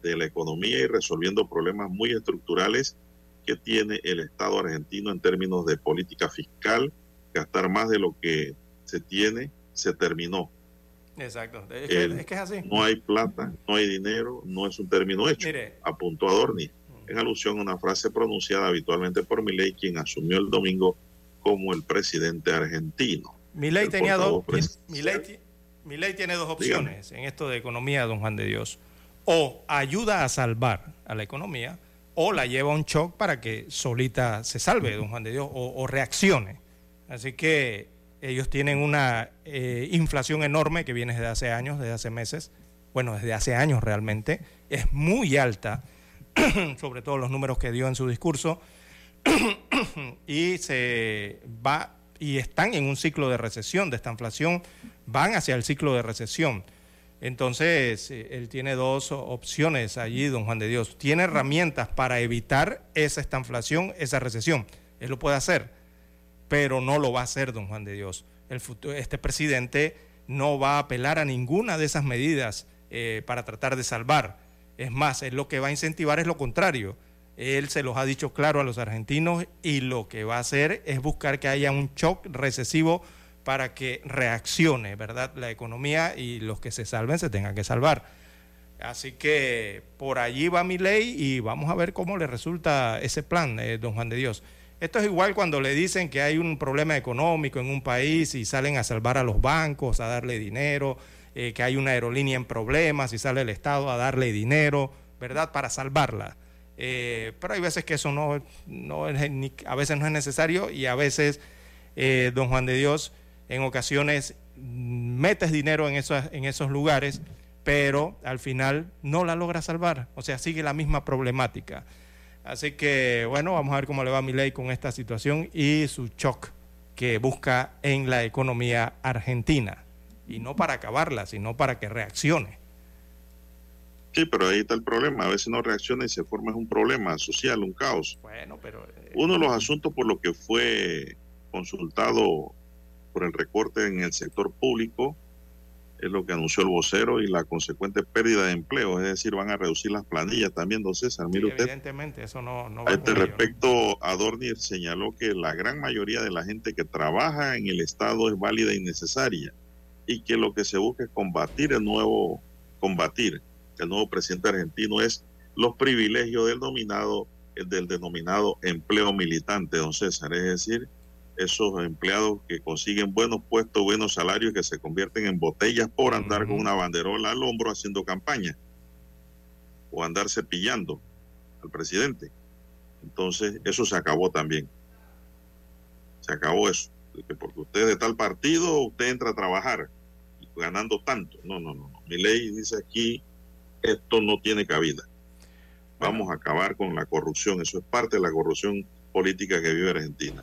de la economía y resolviendo problemas muy estructurales que tiene el Estado argentino en términos de política fiscal. Gastar más de lo que se tiene se terminó.
Exacto. Es que, El, es, que es así.
No hay plata, no hay dinero, no es un término hecho. Mire. Apuntó Adorni en alusión a una frase pronunciada habitualmente por Milei, quien asumió el domingo como el presidente argentino.
Milei tenía dos. Milei, Milei tiene dos opciones Dígame. en esto de economía, don Juan de Dios. O ayuda a salvar a la economía, o la lleva a un shock para que solita se salve, don Juan de Dios, o, o reaccione. Así que ellos tienen una eh, inflación enorme que viene desde hace años, desde hace meses, bueno, desde hace años realmente, es muy alta, sobre todo los números que dio en su discurso, y se va y están en un ciclo de recesión, de esta inflación, van hacia el ciclo de recesión. Entonces, eh, él tiene dos opciones allí, don Juan de Dios. Tiene herramientas para evitar esa estanflación, esa recesión. Él lo puede hacer, pero no lo va a hacer, don Juan de Dios. Este presidente no va a apelar a ninguna de esas medidas eh, para tratar de salvar. Es más, él lo que va a incentivar es lo contrario. Él se los ha dicho claro a los argentinos y lo que va a hacer es buscar que haya un shock recesivo para que reaccione, ¿verdad? La economía y los que se salven se tengan que salvar. Así que por allí va mi ley y vamos a ver cómo le resulta ese plan, eh, don Juan de Dios. Esto es igual cuando le dicen que hay un problema económico en un país y salen a salvar a los bancos, a darle dinero, eh, que hay una aerolínea en problemas y sale el Estado a darle dinero, ¿verdad? Para salvarla. Eh, pero hay veces que eso no, no es, a veces no es necesario y a veces, don Juan de Dios, en ocasiones metes dinero en esos, en esos lugares, pero al final no la logra salvar. O sea, sigue la misma problemática. Así que, bueno, vamos a ver cómo le va a mi ley con esta situación y su shock que busca en la economía argentina. Y no para acabarla, sino para que reaccione.
Sí, pero ahí está el problema. A veces no reacciona y se forma un problema social, un caos.
Bueno, pero...
Eh, Uno de los asuntos por lo que fue consultado por el recorte en el sector público es lo que anunció el vocero y la consecuente pérdida de empleo, es decir, van a reducir las planillas también, don César. Mire usted.
Evidentemente, eso no,
a este respecto, Adornir señaló que la gran mayoría de la gente que trabaja en el Estado es válida y necesaria y que lo que se busca es combatir el nuevo, combatir el nuevo presidente argentino es los privilegios del dominado, del denominado empleo militante, don César, es decir, esos empleados que consiguen buenos puestos, buenos salarios, que se convierten en botellas por andar con una banderola al hombro haciendo campaña o andar cepillando al presidente. Entonces, eso se acabó también. Se acabó eso. Porque usted es de tal partido, usted entra a trabajar ganando tanto. No, no, no. Mi ley dice aquí, esto no tiene cabida. Vamos a acabar con la corrupción. Eso es parte de la corrupción política que vive Argentina.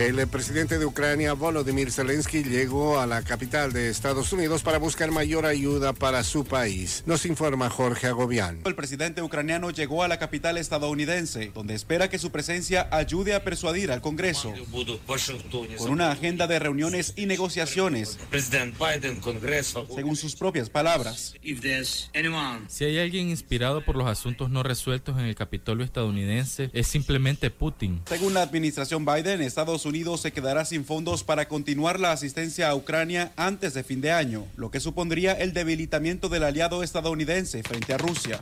El presidente de Ucrania, Volodymyr Zelensky, llegó a la capital de Estados Unidos para buscar mayor ayuda para su país. Nos informa Jorge Agobián.
El presidente ucraniano llegó a la capital estadounidense, donde espera que su presencia ayude a persuadir al Congreso. Con una agenda de reuniones y negociaciones, según sus propias palabras.
Si hay alguien inspirado por los asuntos no resueltos en el Capitolio estadounidense, es simplemente Putin.
Según la administración Biden, Estados Unidos Unidos se quedará sin fondos para continuar la asistencia a Ucrania antes de fin de año, lo que supondría el debilitamiento del aliado estadounidense frente a Rusia.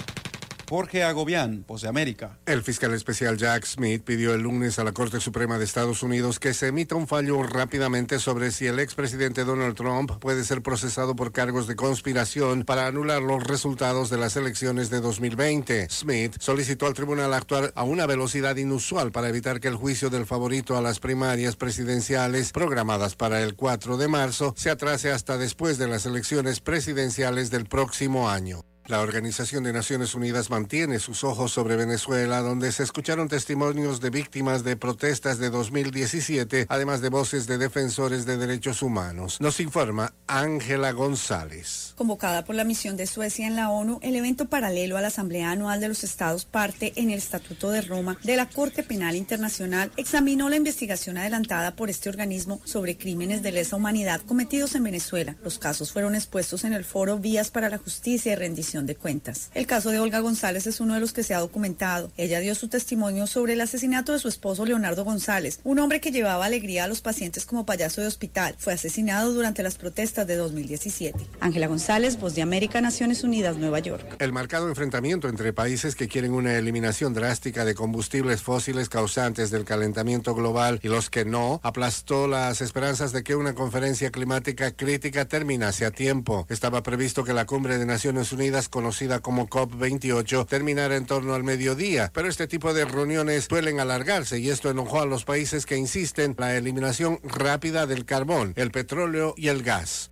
Jorge Agobián, Pose América.
El fiscal especial Jack Smith pidió el lunes a la Corte Suprema de Estados Unidos que se emita un fallo rápidamente sobre si el expresidente Donald Trump puede ser procesado por cargos de conspiración para anular los resultados de las elecciones de 2020. Smith solicitó al tribunal actuar a una velocidad inusual para evitar que el juicio del favorito a las primarias presidenciales programadas para el 4 de marzo se atrase hasta después de las elecciones presidenciales del próximo año. La Organización de Naciones Unidas mantiene sus ojos sobre Venezuela, donde se escucharon testimonios de víctimas de protestas de 2017, además de voces de defensores de derechos humanos. Nos informa Ángela González.
Convocada por la misión de Suecia en la ONU, el evento paralelo a la Asamblea Anual de los Estados parte en el Estatuto de Roma de la Corte Penal Internacional examinó la investigación adelantada por este organismo sobre crímenes de lesa humanidad cometidos en Venezuela. Los casos fueron expuestos en el foro Vías para la Justicia y Rendición rendición de cuentas. El caso de Olga González es uno de los que se ha documentado. Ella dio su testimonio sobre el asesinato de su esposo Leonardo González, un hombre que llevaba alegría a los pacientes como payaso de hospital. Fue asesinado durante las protestas de 2017. Ángela González, Voz de América, Naciones Unidas, Nueva York.
El marcado enfrentamiento entre países que quieren una eliminación drástica de combustibles fósiles causantes del calentamiento global y los que no aplastó las esperanzas de que una conferencia climática crítica terminase a tiempo. Estaba previsto que la cumbre de Naciones Unidas, conocida como COP28, terminara en torno al mediodía, pero este tipo de reuniones suelen alargarse y esto enojó a los países que insisten en la eliminación rápida del carbón, el petróleo y el gas.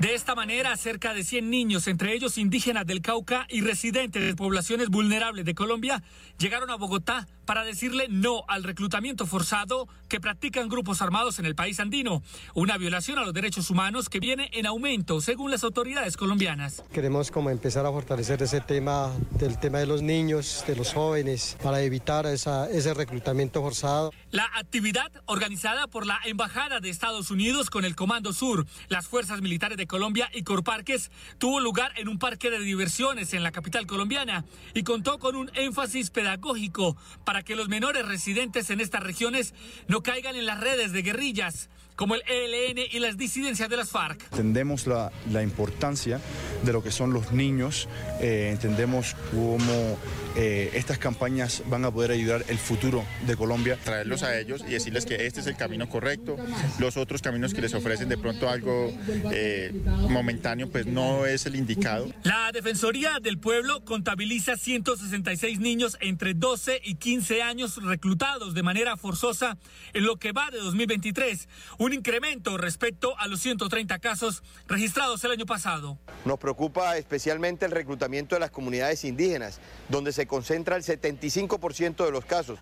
De esta manera, cerca de 100 niños, entre ellos indígenas del Cauca y residentes de poblaciones vulnerables de Colombia, llegaron a Bogotá para decirle no al reclutamiento forzado que practican grupos armados en el país andino, una violación a los derechos humanos que viene en aumento según las autoridades colombianas.
Queremos como empezar a fortalecer ese tema del tema de los niños, de los jóvenes, para evitar esa, ese reclutamiento forzado.
La actividad organizada por la Embajada de Estados Unidos con el Comando Sur, las Fuerzas Militares de Colombia y Corparques tuvo lugar en un parque de diversiones en la capital colombiana y contó con un énfasis pedagógico para que los menores residentes en estas regiones no caigan en las redes de guerrillas como el ELN y las disidencias de las FARC.
Entendemos la, la importancia de lo que son los niños, eh, entendemos cómo eh, estas campañas van a poder ayudar el futuro de Colombia.
Traerlos a ellos y decirles que este es el camino correcto, los otros caminos que les ofrecen de pronto algo eh, momentáneo, pues no es el indicado.
La Defensoría del Pueblo contabiliza 166 niños entre 12 y 15 años reclutados de manera forzosa en lo que va de 2023, un incremento respecto a los 130 casos registrados el año pasado.
Nos preocupa especialmente el reclutamiento de las comunidades indígenas, donde se concentra el 75% de los casos.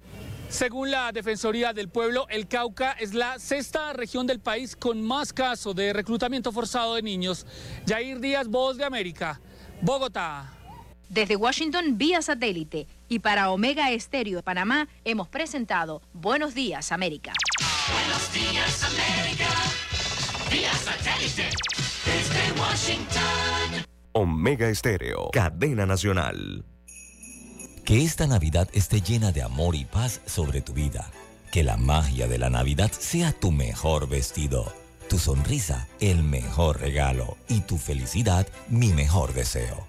Según la Defensoría del Pueblo, el Cauca es la sexta región del país con más casos de reclutamiento forzado de niños. Jair Díaz, Voz de América, Bogotá.
Desde Washington, vía satélite. Y para Omega Estéreo de Panamá, hemos presentado Buenos Días, América.
Buenos días, América. Vía satélite. Desde Washington.
Omega Estéreo, cadena nacional.
Que esta Navidad esté llena de amor y paz sobre tu vida. Que la magia de la Navidad sea tu mejor vestido, tu sonrisa el mejor regalo y tu felicidad mi mejor deseo.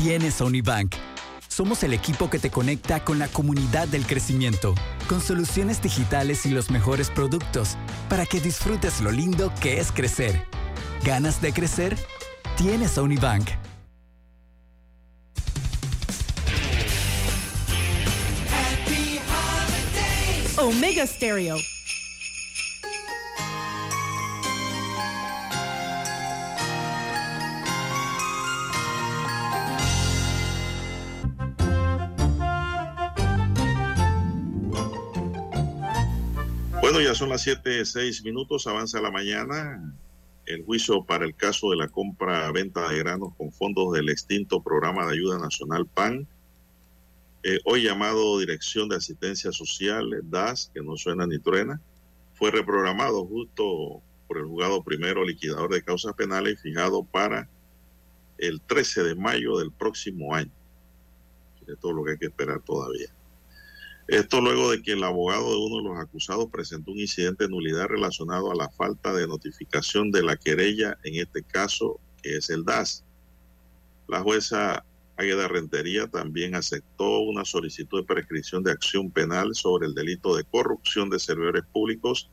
Tienes a Unibank. Somos el equipo que te conecta con la comunidad del crecimiento, con soluciones digitales y los mejores productos, para que disfrutes lo lindo que es crecer. ¿Ganas de crecer? Tienes a Unibank.
Omega Stereo.
Bueno, ya son las 7, 6 minutos, avanza la mañana. El juicio para el caso de la compra-venta de granos con fondos del extinto Programa de Ayuda Nacional PAN, eh, hoy llamado Dirección de Asistencia Social, DAS, que no suena ni truena, fue reprogramado justo por el juzgado primero liquidador de causas penales fijado para el 13 de mayo del próximo año. De todo lo que hay que esperar todavía. Esto luego de que el abogado de uno de los acusados presentó un incidente de nulidad relacionado a la falta de notificación de la querella, en este caso, que es el DAS. La jueza Águeda Rentería también aceptó una solicitud de prescripción de acción penal sobre el delito de corrupción de servidores públicos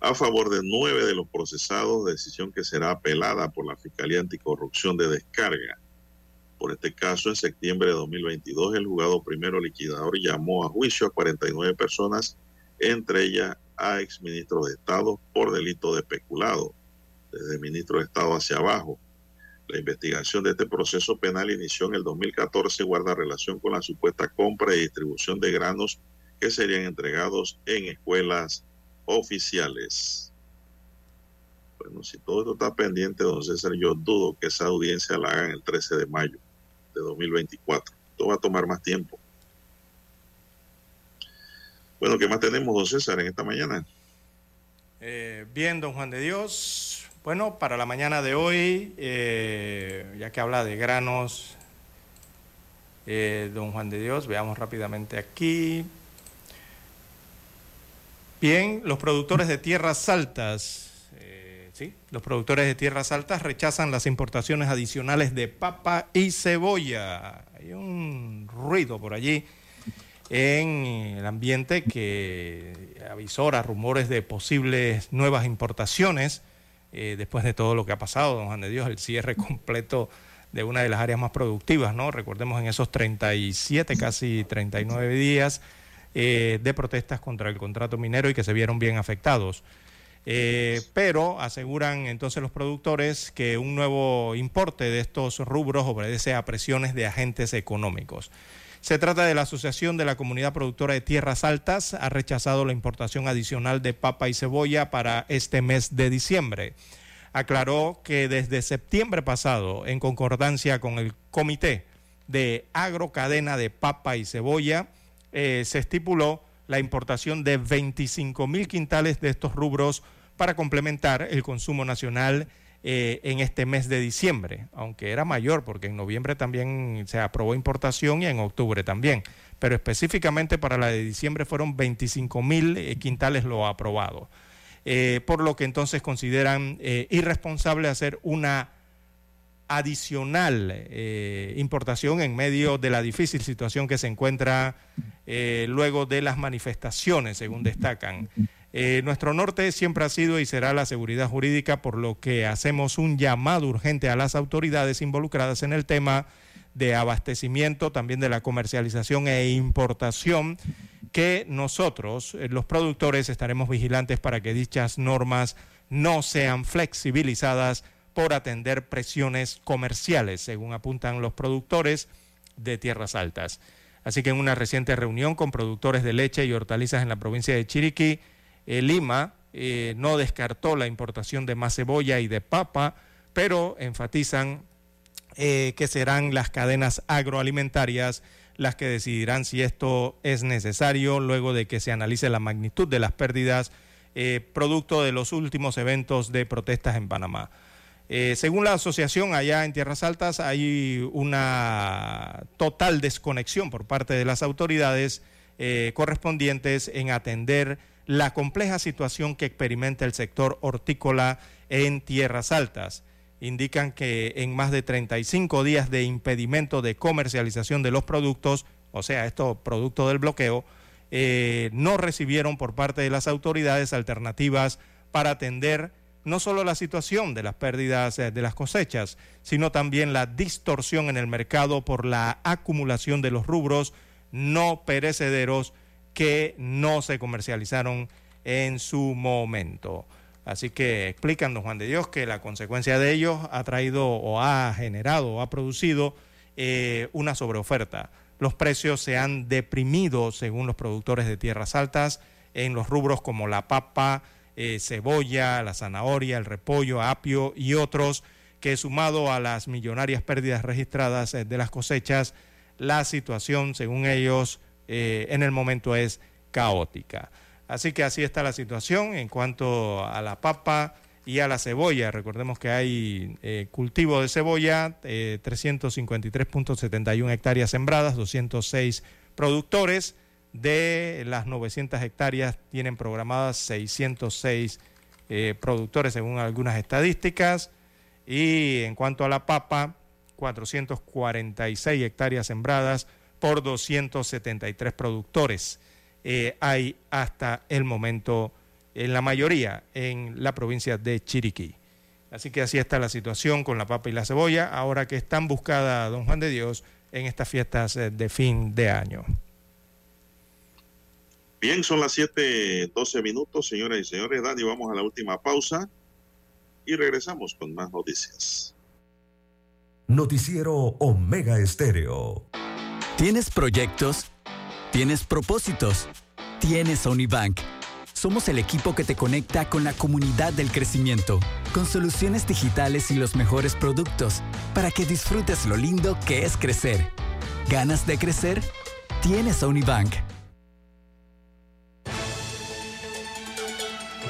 a favor de nueve de los procesados, decisión que será apelada por la Fiscalía Anticorrupción de Descarga. Por este caso, en septiembre de 2022, el juzgado primero liquidador llamó a juicio a 49 personas, entre ellas a exministros de Estado por delito de peculado. desde ministro de Estado hacia abajo. La investigación de este proceso penal inició en el 2014 y guarda relación con la supuesta compra y distribución de granos que serían entregados en escuelas oficiales. Bueno, si todo esto está pendiente, don César, yo dudo que esa audiencia la hagan el 13 de mayo de 2024. Esto va a tomar más tiempo. Bueno, ¿qué más tenemos, don César, en esta mañana?
Eh, bien, don Juan de Dios. Bueno, para la mañana de hoy, eh, ya que habla de granos, eh, don Juan de Dios, veamos rápidamente aquí. Bien, los productores de tierras altas, ¿sí? los productores de tierras altas rechazan las importaciones adicionales de papa y cebolla. Hay un ruido por allí en el ambiente que avisora rumores de posibles nuevas importaciones eh, después de todo lo que ha pasado, don Juan de Dios, el cierre completo de una de las áreas más productivas, ¿no? Recordemos en esos 37, casi 39 días eh, de protestas contra el contrato minero y que se vieron bien afectados. Eh, pero aseguran entonces los productores que un nuevo importe de estos rubros obedece a presiones de agentes económicos. Se trata de la Asociación de la Comunidad Productora de Tierras Altas. Ha rechazado la importación adicional de papa y cebolla para este mes de diciembre. Aclaró que desde septiembre pasado, en concordancia con el Comité de Agrocadena de Papa y Cebolla, eh, se estipuló la importación de 25 mil quintales de estos rubros para complementar el consumo nacional eh, en este mes de diciembre, aunque era mayor porque en noviembre también se aprobó importación y en octubre también, pero específicamente para la de diciembre fueron 25 mil eh, quintales lo aprobado, eh, por lo que entonces consideran irresponsable hacer una adicional importación en medio de la difícil situación que se encuentra luego de las manifestaciones, según destacan. Eh, nuestro norte siempre ha sido y será la seguridad jurídica, por lo que hacemos un llamado urgente a las autoridades involucradas en el tema de abastecimiento, también de la comercialización e importación, que nosotros, eh, los productores, estaremos vigilantes para que dichas normas no sean flexibilizadas por atender presiones comerciales, según apuntan los productores de tierras altas. Así que en una reciente reunión con productores de leche y hortalizas en la provincia de Chiriquí, eh, Lima eh, no descartó la importación de más cebolla y de papa, pero enfatizan eh, que serán las cadenas agroalimentarias las que decidirán si esto es necesario luego de que se analice la magnitud de las pérdidas producto de los últimos eventos de protestas en Panamá. Según la asociación allá en Tierras Altas hay una total desconexión por parte de las autoridades correspondientes en atender la compleja situación que experimenta el sector hortícola en tierras altas. Indican que en más de 35 días de impedimento de comercialización de los productos, o sea, estos productos del bloqueo, eh, no recibieron por parte de las autoridades alternativas para atender no solo la situación de las pérdidas eh, de las cosechas, sino también la distorsión en el mercado por la acumulación de los rubros no perecederos que no se comercializaron en su momento. Así que explican, don Juan de Dios, que la consecuencia de ellos ha traído o ha generado o ha producido eh, una sobreoferta. Los precios se han deprimido, según los productores de tierras altas, en los rubros como la papa, eh, cebolla, la zanahoria, el repollo, apio y otros, que sumado a las millonarias pérdidas registradas eh, de las cosechas, la situación, según ellos, eh, en el momento es caótica. Así que así está la situación en cuanto a la papa y a la cebolla. Recordemos que hay cultivo de cebolla, 353.71 eh, hectáreas sembradas, 206 productores. De las 900 hectáreas tienen programadas 606 productores según algunas estadísticas. Y en cuanto a la papa, 446 hectáreas sembradas, por 273 productores. Eh, hay hasta el momento, en la mayoría, en la provincia de Chiriquí. Así que así está la situación con la papa y la cebolla, ahora que están buscadas, don Juan de Dios, en estas fiestas eh, de fin de año.
Bien, son las 7:12 minutos, señoras y señores. Dani, vamos a la última pausa. y regresamos con más noticias.
Noticiero Omega Estéreo.
¿Tienes proyectos? ¿Tienes propósitos? Tienes a Unibank. Somos el equipo que te conecta con la comunidad del crecimiento, con soluciones digitales y los mejores productos, para que disfrutes lo lindo que es crecer. ¿Ganas de crecer? Tienes a Unibank.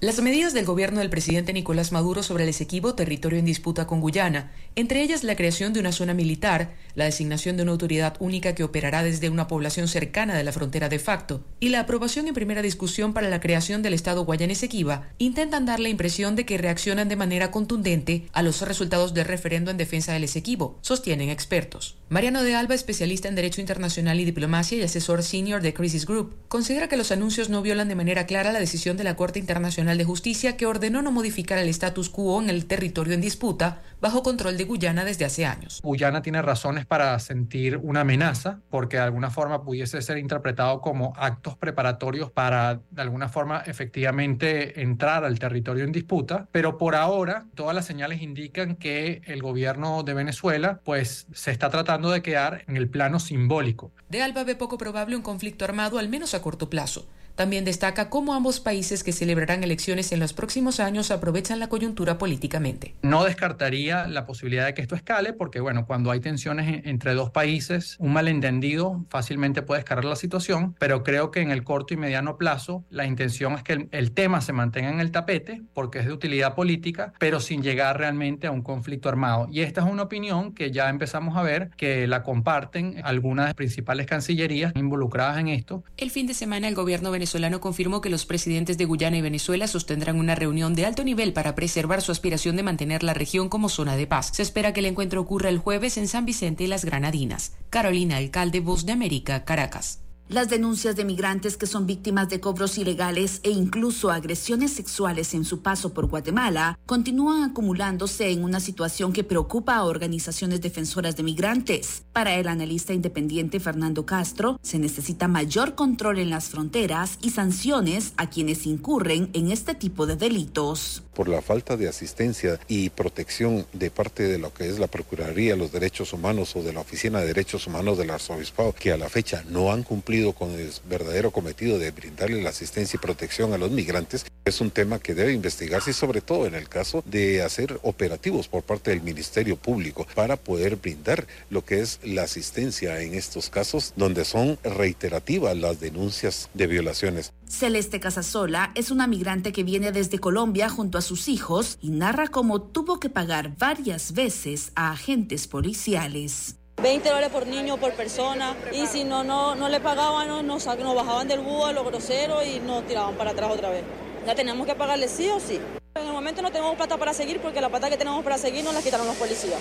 Las medidas del gobierno del presidente Nicolás Maduro sobre el Esequibo, territorio en disputa con Guyana, entre ellas la creación de una zona militar, la designación de una autoridad única que operará desde una población cercana de la frontera de facto, y la aprobación en primera discusión para la creación del Estado Guayana Esequiba, intentan dar la impresión de que reaccionan de manera contundente a los resultados del referendo en defensa del Esequibo, sostienen expertos. Mariano de Alba, especialista en Derecho Internacional y Diplomacia y asesor senior de Crisis Group, considera que los anuncios no violan de manera clara la decisión de la Corte Internacional de Justicia que ordenó no modificar el status quo en el territorio en disputa bajo control de Guyana desde hace años.
Guyana tiene razones para sentir una amenaza porque de alguna forma pudiese ser interpretado como actos preparatorios para de alguna forma efectivamente entrar al territorio en disputa, pero por ahora todas las señales indican que el gobierno de Venezuela pues se está tratando de quedar en el plano simbólico.
De Alba ve poco probable un conflicto armado al menos a corto plazo. También destaca cómo ambos países que celebrarán elecciones en los próximos años aprovechan la coyuntura políticamente.
No descartaría la posibilidad de que esto escale porque, bueno, cuando hay tensiones entre dos países, un malentendido fácilmente puede escalar la situación, pero creo que en el corto y mediano plazo la intención es que el, el tema se mantenga en el tapete porque es de utilidad política, pero sin llegar realmente a un conflicto armado. Y esta es una opinión que ya empezamos a ver que la comparten algunas de las principales cancillerías involucradas en esto.
El fin de semana el gobierno venezolano venezolano confirmó que los presidentes de Guyana y Venezuela sostendrán una reunión de alto nivel para preservar su aspiración de mantener la región como zona de paz. Se espera que el encuentro ocurra el jueves en San Vicente y las Granadinas. Carolina Alcalde, Voz de América, Caracas.
Las denuncias de migrantes que son víctimas de cobros ilegales e incluso agresiones sexuales en su paso por Guatemala continúan acumulándose en una situación que preocupa a organizaciones defensoras de migrantes. Para el analista independiente Fernando Castro, se necesita mayor control en las fronteras y sanciones a quienes incurren en este tipo de delitos.
Por la falta de asistencia y protección de parte de lo que es la Procuraduría de los Derechos Humanos o de la Oficina de Derechos Humanos del Arzobispado, que a la fecha no han cumplido con el verdadero cometido de brindarle la asistencia y protección a los migrantes, es un tema que debe investigarse y sobre todo en el caso de hacer operativos por parte del Ministerio Público para poder brindar lo que es la asistencia en estos casos donde son reiterativas las denuncias de violaciones.
Celeste Casasola es una migrante que viene desde Colombia junto a sus hijos y narra cómo tuvo que pagar varias veces a agentes policiales.
20 dólares por niño, por persona. Y si no, no, no le pagaban, nos, bajaban del búho a los groseros y nos tiraban para atrás otra vez. Ya tenemos que pagarle sí o sí. En el momento no tenemos plata para seguir porque la plata que tenemos para seguir nos la quitaron los policías.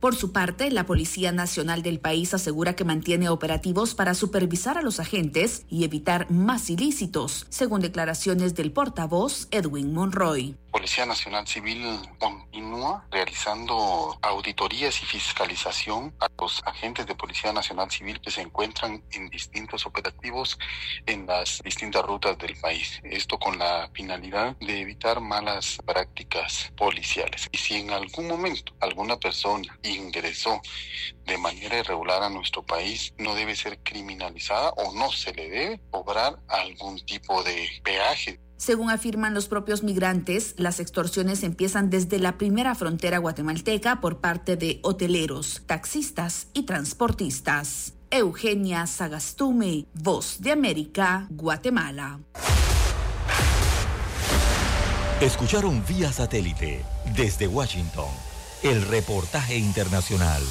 Por su parte, la Policía Nacional del país asegura que mantiene operativos para supervisar a los agentes y evitar más ilícitos, según declaraciones del portavoz Edwin Monroy.
Policía Nacional Civil continúa realizando auditorías y fiscalización a los agentes de Policía Nacional Civil que se encuentran en distintos operativos en las distintas rutas del país. Esto con la finalidad de evitar malas prácticas policiales. Y si en algún momento alguna persona ingresó de manera irregular a nuestro país, no debe ser criminalizada o no se le debe cobrar algún tipo de peaje.
Según afirman los propios migrantes, las extorsiones empiezan desde la primera frontera guatemalteca por parte de hoteleros, taxistas y transportistas. Eugenia Sagastume, Voz de América, Guatemala.
Escucharon vía satélite desde Washington el reportaje internacional.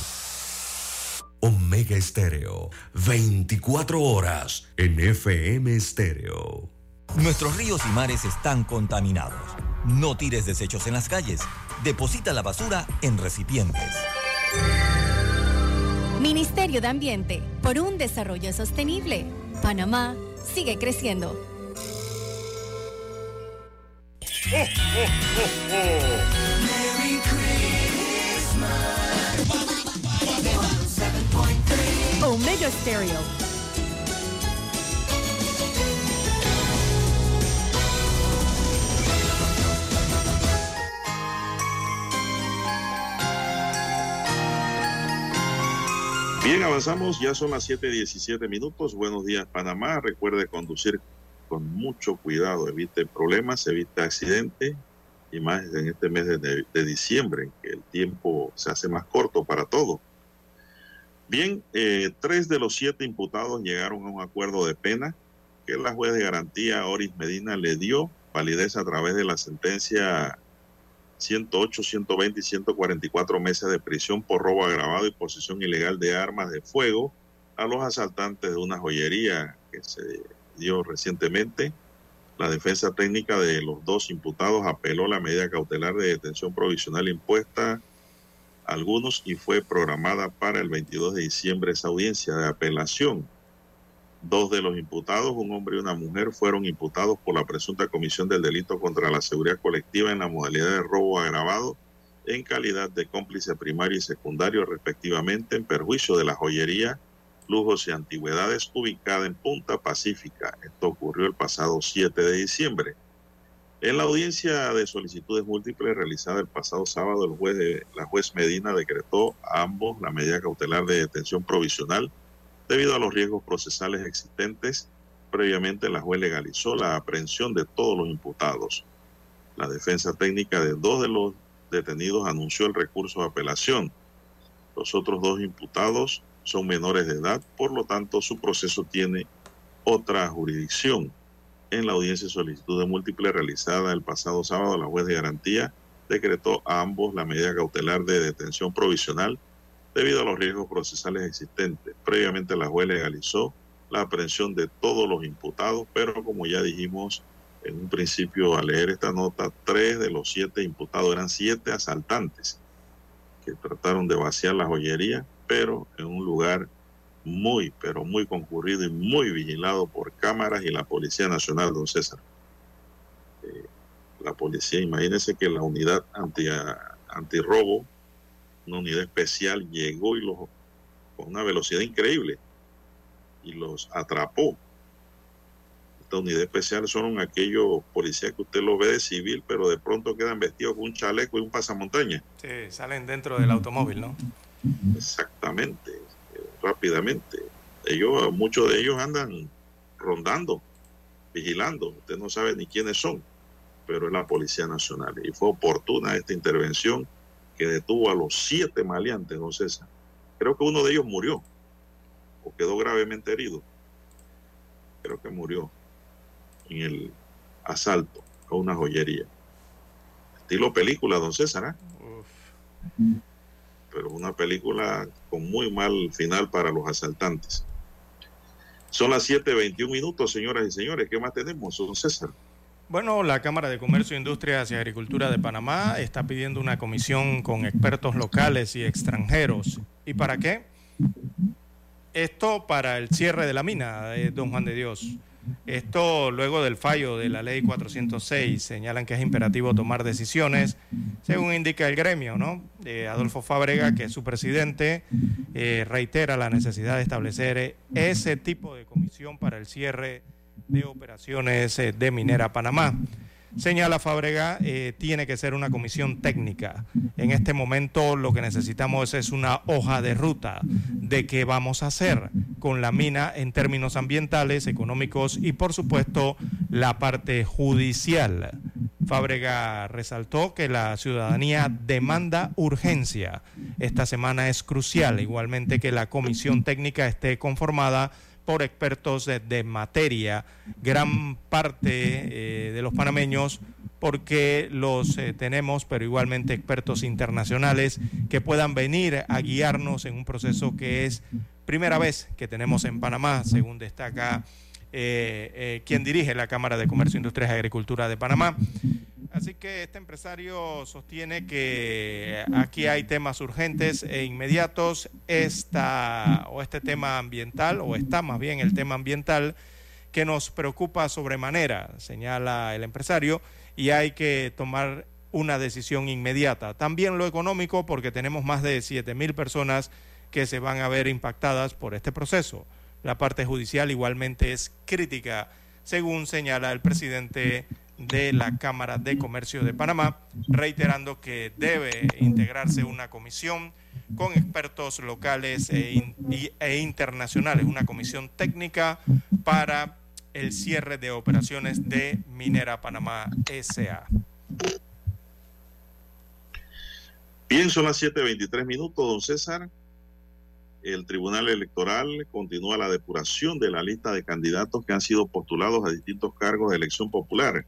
Omega Estéreo, 24 horas en FM Estéreo.
Nuestros ríos y mares están contaminados. No tires desechos en las calles. Deposita la basura en recipientes.
Ministerio de Ambiente, por un desarrollo sostenible. Panamá sigue creciendo.
Bien, avanzamos, ya son las 7:17 minutos. Buenos días, Panamá. Recuerde conducir con mucho cuidado, evite problemas, evite accidentes y más en este mes de, diciembre, que el tiempo se hace más corto para todo. Bien, eh, tres de los siete imputados llegaron a un acuerdo de pena que la juez de garantía Oris Medina le dio validez a través de la sentencia 108, 120 y 144 meses de prisión por robo agravado y posesión ilegal de armas de fuego a los asaltantes de una joyería que se dio recientemente. La defensa técnica de los dos imputados apeló la medida cautelar de detención provisional impuesta algunos y fue programada para el 22 de diciembre esa audiencia de apelación. Dos de los imputados, un hombre y una mujer, fueron imputados por la presunta comisión del delito contra la seguridad colectiva en la modalidad de robo agravado en calidad de cómplice primario y secundario respectivamente en perjuicio de la joyería, lujos y antigüedades ubicada en Punta Pacífica. Esto ocurrió el pasado 7 de diciembre. En la audiencia de solicitudes múltiples realizada el pasado sábado, el juez de, la juez Medina decretó a ambos la medida cautelar de detención provisional debido a los riesgos procesales existentes. Previamente, la juez legalizó la aprehensión de todos los imputados. La defensa técnica de dos de los detenidos anunció el recurso de apelación. Los otros dos imputados son menores de edad, por lo tanto, su proceso tiene otra jurisdicción. En la audiencia de solicitud de múltiple realizada el pasado sábado, la juez de garantía decretó a ambos la medida cautelar de detención provisional debido a los riesgos procesales existentes. Previamente la juez legalizó la aprehensión de todos los imputados, pero como ya dijimos en un principio al leer esta nota, tres de los siete imputados eran siete asaltantes que trataron de vaciar la joyería, pero en un lugar muy, pero muy concurrido y muy vigilado por cámaras y la Policía Nacional, don César. Eh, la policía, imagínense que la unidad anti, antirrobo, una unidad especial, llegó y los, con una velocidad increíble y los atrapó. Esta unidad especial son aquellos policías que usted los ve de civil, pero de pronto quedan vestidos con un chaleco y un pasamontaña.
Sí, salen dentro del automóvil, ¿no?
Exactamente rápidamente. Ellos, muchos de ellos andan rondando, vigilando. Usted no sabe ni quiénes son, pero es la Policía Nacional. Y fue oportuna esta intervención que detuvo a los siete maleantes, don César. Creo que uno de ellos murió o quedó gravemente herido. Creo que murió en el asalto a una joyería. Estilo película, don César. ¿eh? Pero una película con muy mal final para los asaltantes. Son las 7.21 minutos, señoras y señores. ¿Qué más tenemos, don César?
Bueno, la Cámara de Comercio, Industrias y Agricultura de Panamá está pidiendo una comisión con expertos locales y extranjeros. ¿Y para qué? Esto para el cierre de la mina de Don Juan de Dios. Esto luego del fallo de la ley 406 señalan que es imperativo tomar decisiones, según indica el gremio, ¿no? Adolfo Fábrega, que es su presidente, eh, reitera la necesidad de establecer ese tipo de comisión para el cierre de operaciones eh, de Minera Panamá. Señala Fábrega, eh, tiene que ser una comisión técnica. En este momento lo que necesitamos es una hoja de ruta de qué vamos a hacer con la mina en términos ambientales, económicos y por supuesto la parte judicial. Fábrega resaltó que la ciudadanía demanda urgencia. Esta semana es crucial, igualmente que la comisión técnica esté conformada por expertos de, materia. Gran parte eh, de los panameños porque los eh, tenemos, pero igualmente expertos internacionales que puedan venir a guiarnos en un proceso que es primera vez que tenemos en Panamá, según destaca eh, quien dirige la Cámara de Comercio, Industrias y Agricultura de Panamá. Así que este empresario sostiene que aquí hay temas urgentes e inmediatos. Esta, o este tema ambiental, o está más bien el tema ambiental, que nos preocupa sobremanera, señala el empresario, y hay que tomar una decisión inmediata. También lo económico, porque tenemos más de 7 mil personas que se van a ver impactadas por este proceso. La parte judicial igualmente es crítica, según señala el presidente de la Cámara de Comercio de Panamá, reiterando que debe integrarse una comisión con expertos locales e, e, internacionales, una comisión técnica para el cierre de operaciones de Minera Panamá SA.
Bien, son las 7.23 minutos, don César. El Tribunal Electoral continúa la depuración de la lista de candidatos que han sido postulados a distintos cargos de elección popular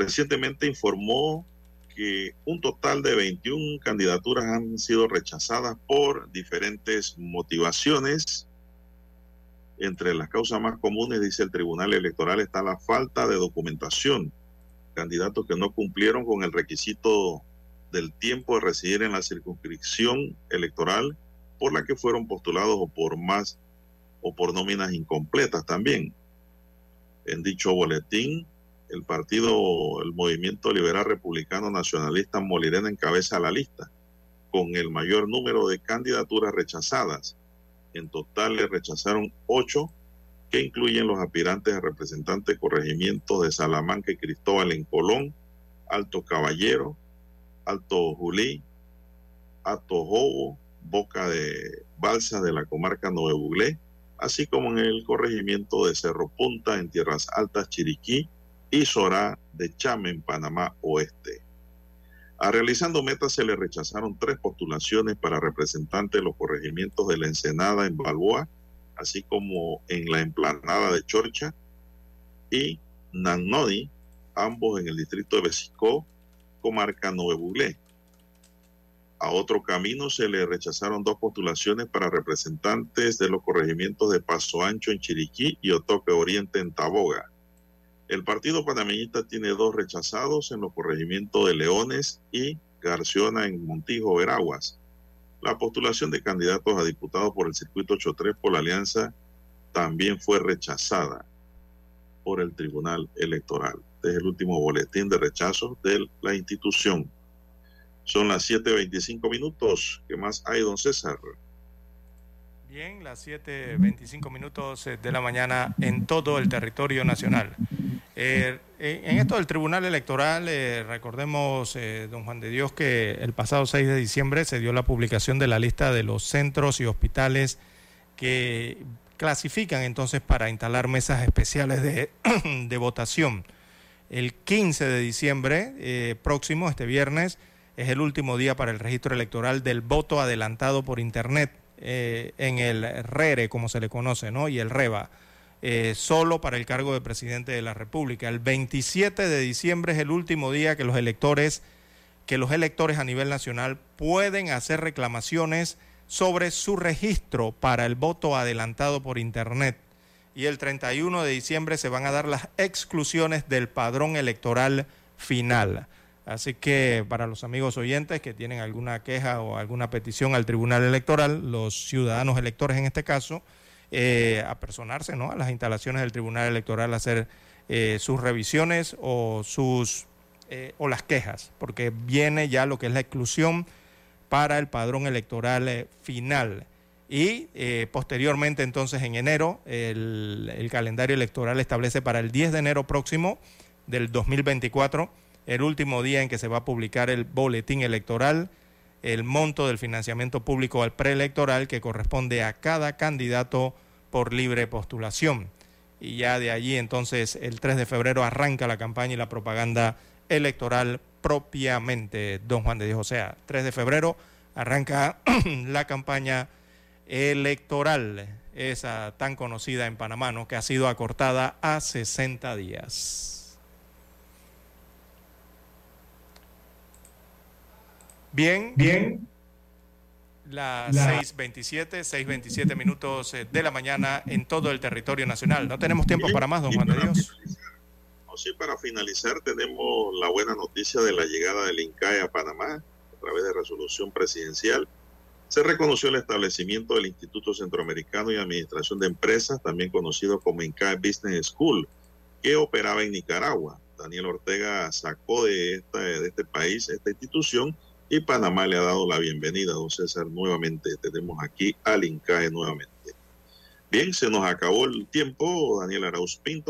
recientemente informó que un total de 21 candidaturas han sido rechazadas por diferentes motivaciones. Entre las causas más comunes, dice el Tribunal Electoral, está la falta de documentación. Candidatos que no cumplieron con el requisito del tiempo de residir en la circunscripción electoral por la que fueron postulados o por más o por nóminas incompletas también. En dicho boletín el partido, el Movimiento Liberal Republicano Nacionalista Molirena encabeza la lista, con el mayor número de candidaturas rechazadas. En total le rechazaron ocho, que incluyen los aspirantes a representantes corregimientos de Salamanca y Cristóbal en Colón, Alto Caballero, Alto Julí, Alto Jobo, Boca de Balsa de la comarca Nuevo Buglé, así como en el corregimiento de Cerro Punta en Tierras Altas Chiriquí, y Sorá de Chame en Panamá Oeste. A Realizando Metas se le rechazaron tres postulaciones para representantes de los corregimientos de la Ensenada en Balboa, así como en la emplanada de Chorcha y Nannodi, ambos en el distrito de Besicó, comarca Buglé. A otro camino se le rechazaron dos postulaciones para representantes de los corregimientos de Paso Ancho en Chiriquí y Otoque Oriente en Taboga. El partido panameñista tiene dos rechazados en los corregimientos de Leones y Garciona en Montijo, Veraguas. La postulación de candidatos a diputados por el circuito 83 por la Alianza también fue rechazada por el Tribunal Electoral. Este es el último boletín de rechazo de la institución. Son las 7.25 minutos. ¿Qué más hay, don César?
Bien, las 7.25 minutos eh, de la mañana en todo el territorio nacional. Eh, en esto del Tribunal Electoral, eh, recordemos, don Juan de Dios, que el pasado 6 de diciembre se dio la publicación de la lista de los centros y hospitales que clasifican entonces para instalar mesas especiales de, de votación. El 15 de diciembre próximo, este viernes, es el último día para el registro electoral del voto adelantado por Internet eh, en el RERE, como se le conoce, ¿no? y el REBA, eh, solo para el cargo de presidente de la República. El 27 de diciembre es el último día que los electores, que los electores a nivel nacional pueden hacer reclamaciones sobre su registro para el voto adelantado por Internet. Y el 31 de diciembre se van a dar las exclusiones del padrón electoral final. Así que para los amigos oyentes que tienen alguna queja o alguna petición al Tribunal Electoral, los ciudadanos electores en este caso, eh, a personarse ¿no? a las instalaciones del Tribunal Electoral a hacer eh, sus revisiones o, sus, eh, o las quejas, porque viene ya lo que es la exclusión para el padrón electoral final. Y posteriormente, entonces, en enero, el, el calendario electoral establece para el 10 de enero próximo del 2024 el último día en que se va a publicar el boletín electoral, el monto del financiamiento público al preelectoral que corresponde a cada candidato por libre postulación. Y ya de allí entonces el 3 de febrero arranca la campaña y la propaganda electoral propiamente, don Juan de Dios. O sea, 3 de febrero arranca la campaña electoral, esa tan conocida en Panamá, que ha sido acortada a 60 días. Bien, bien. Las 6.27, 6.27 minutos eh, de la mañana en todo el territorio nacional. No tenemos tiempo para más, don Juan de Dios.
No, sí, para finalizar tenemos la buena noticia de la llegada del INCAE a Panamá a través de resolución presidencial. Se reconoció el establecimiento del Instituto Centroamericano y Administración de Empresas, también conocido como INCAE Business School, que operaba en Nicaragua. Daniel Ortega sacó de, esta, de este país esta institución y Panamá le ha dado la bienvenida, don César. Nuevamente tenemos aquí al INCAE nuevamente. Bien, se nos acabó el tiempo. Daniel Arauz Pinto.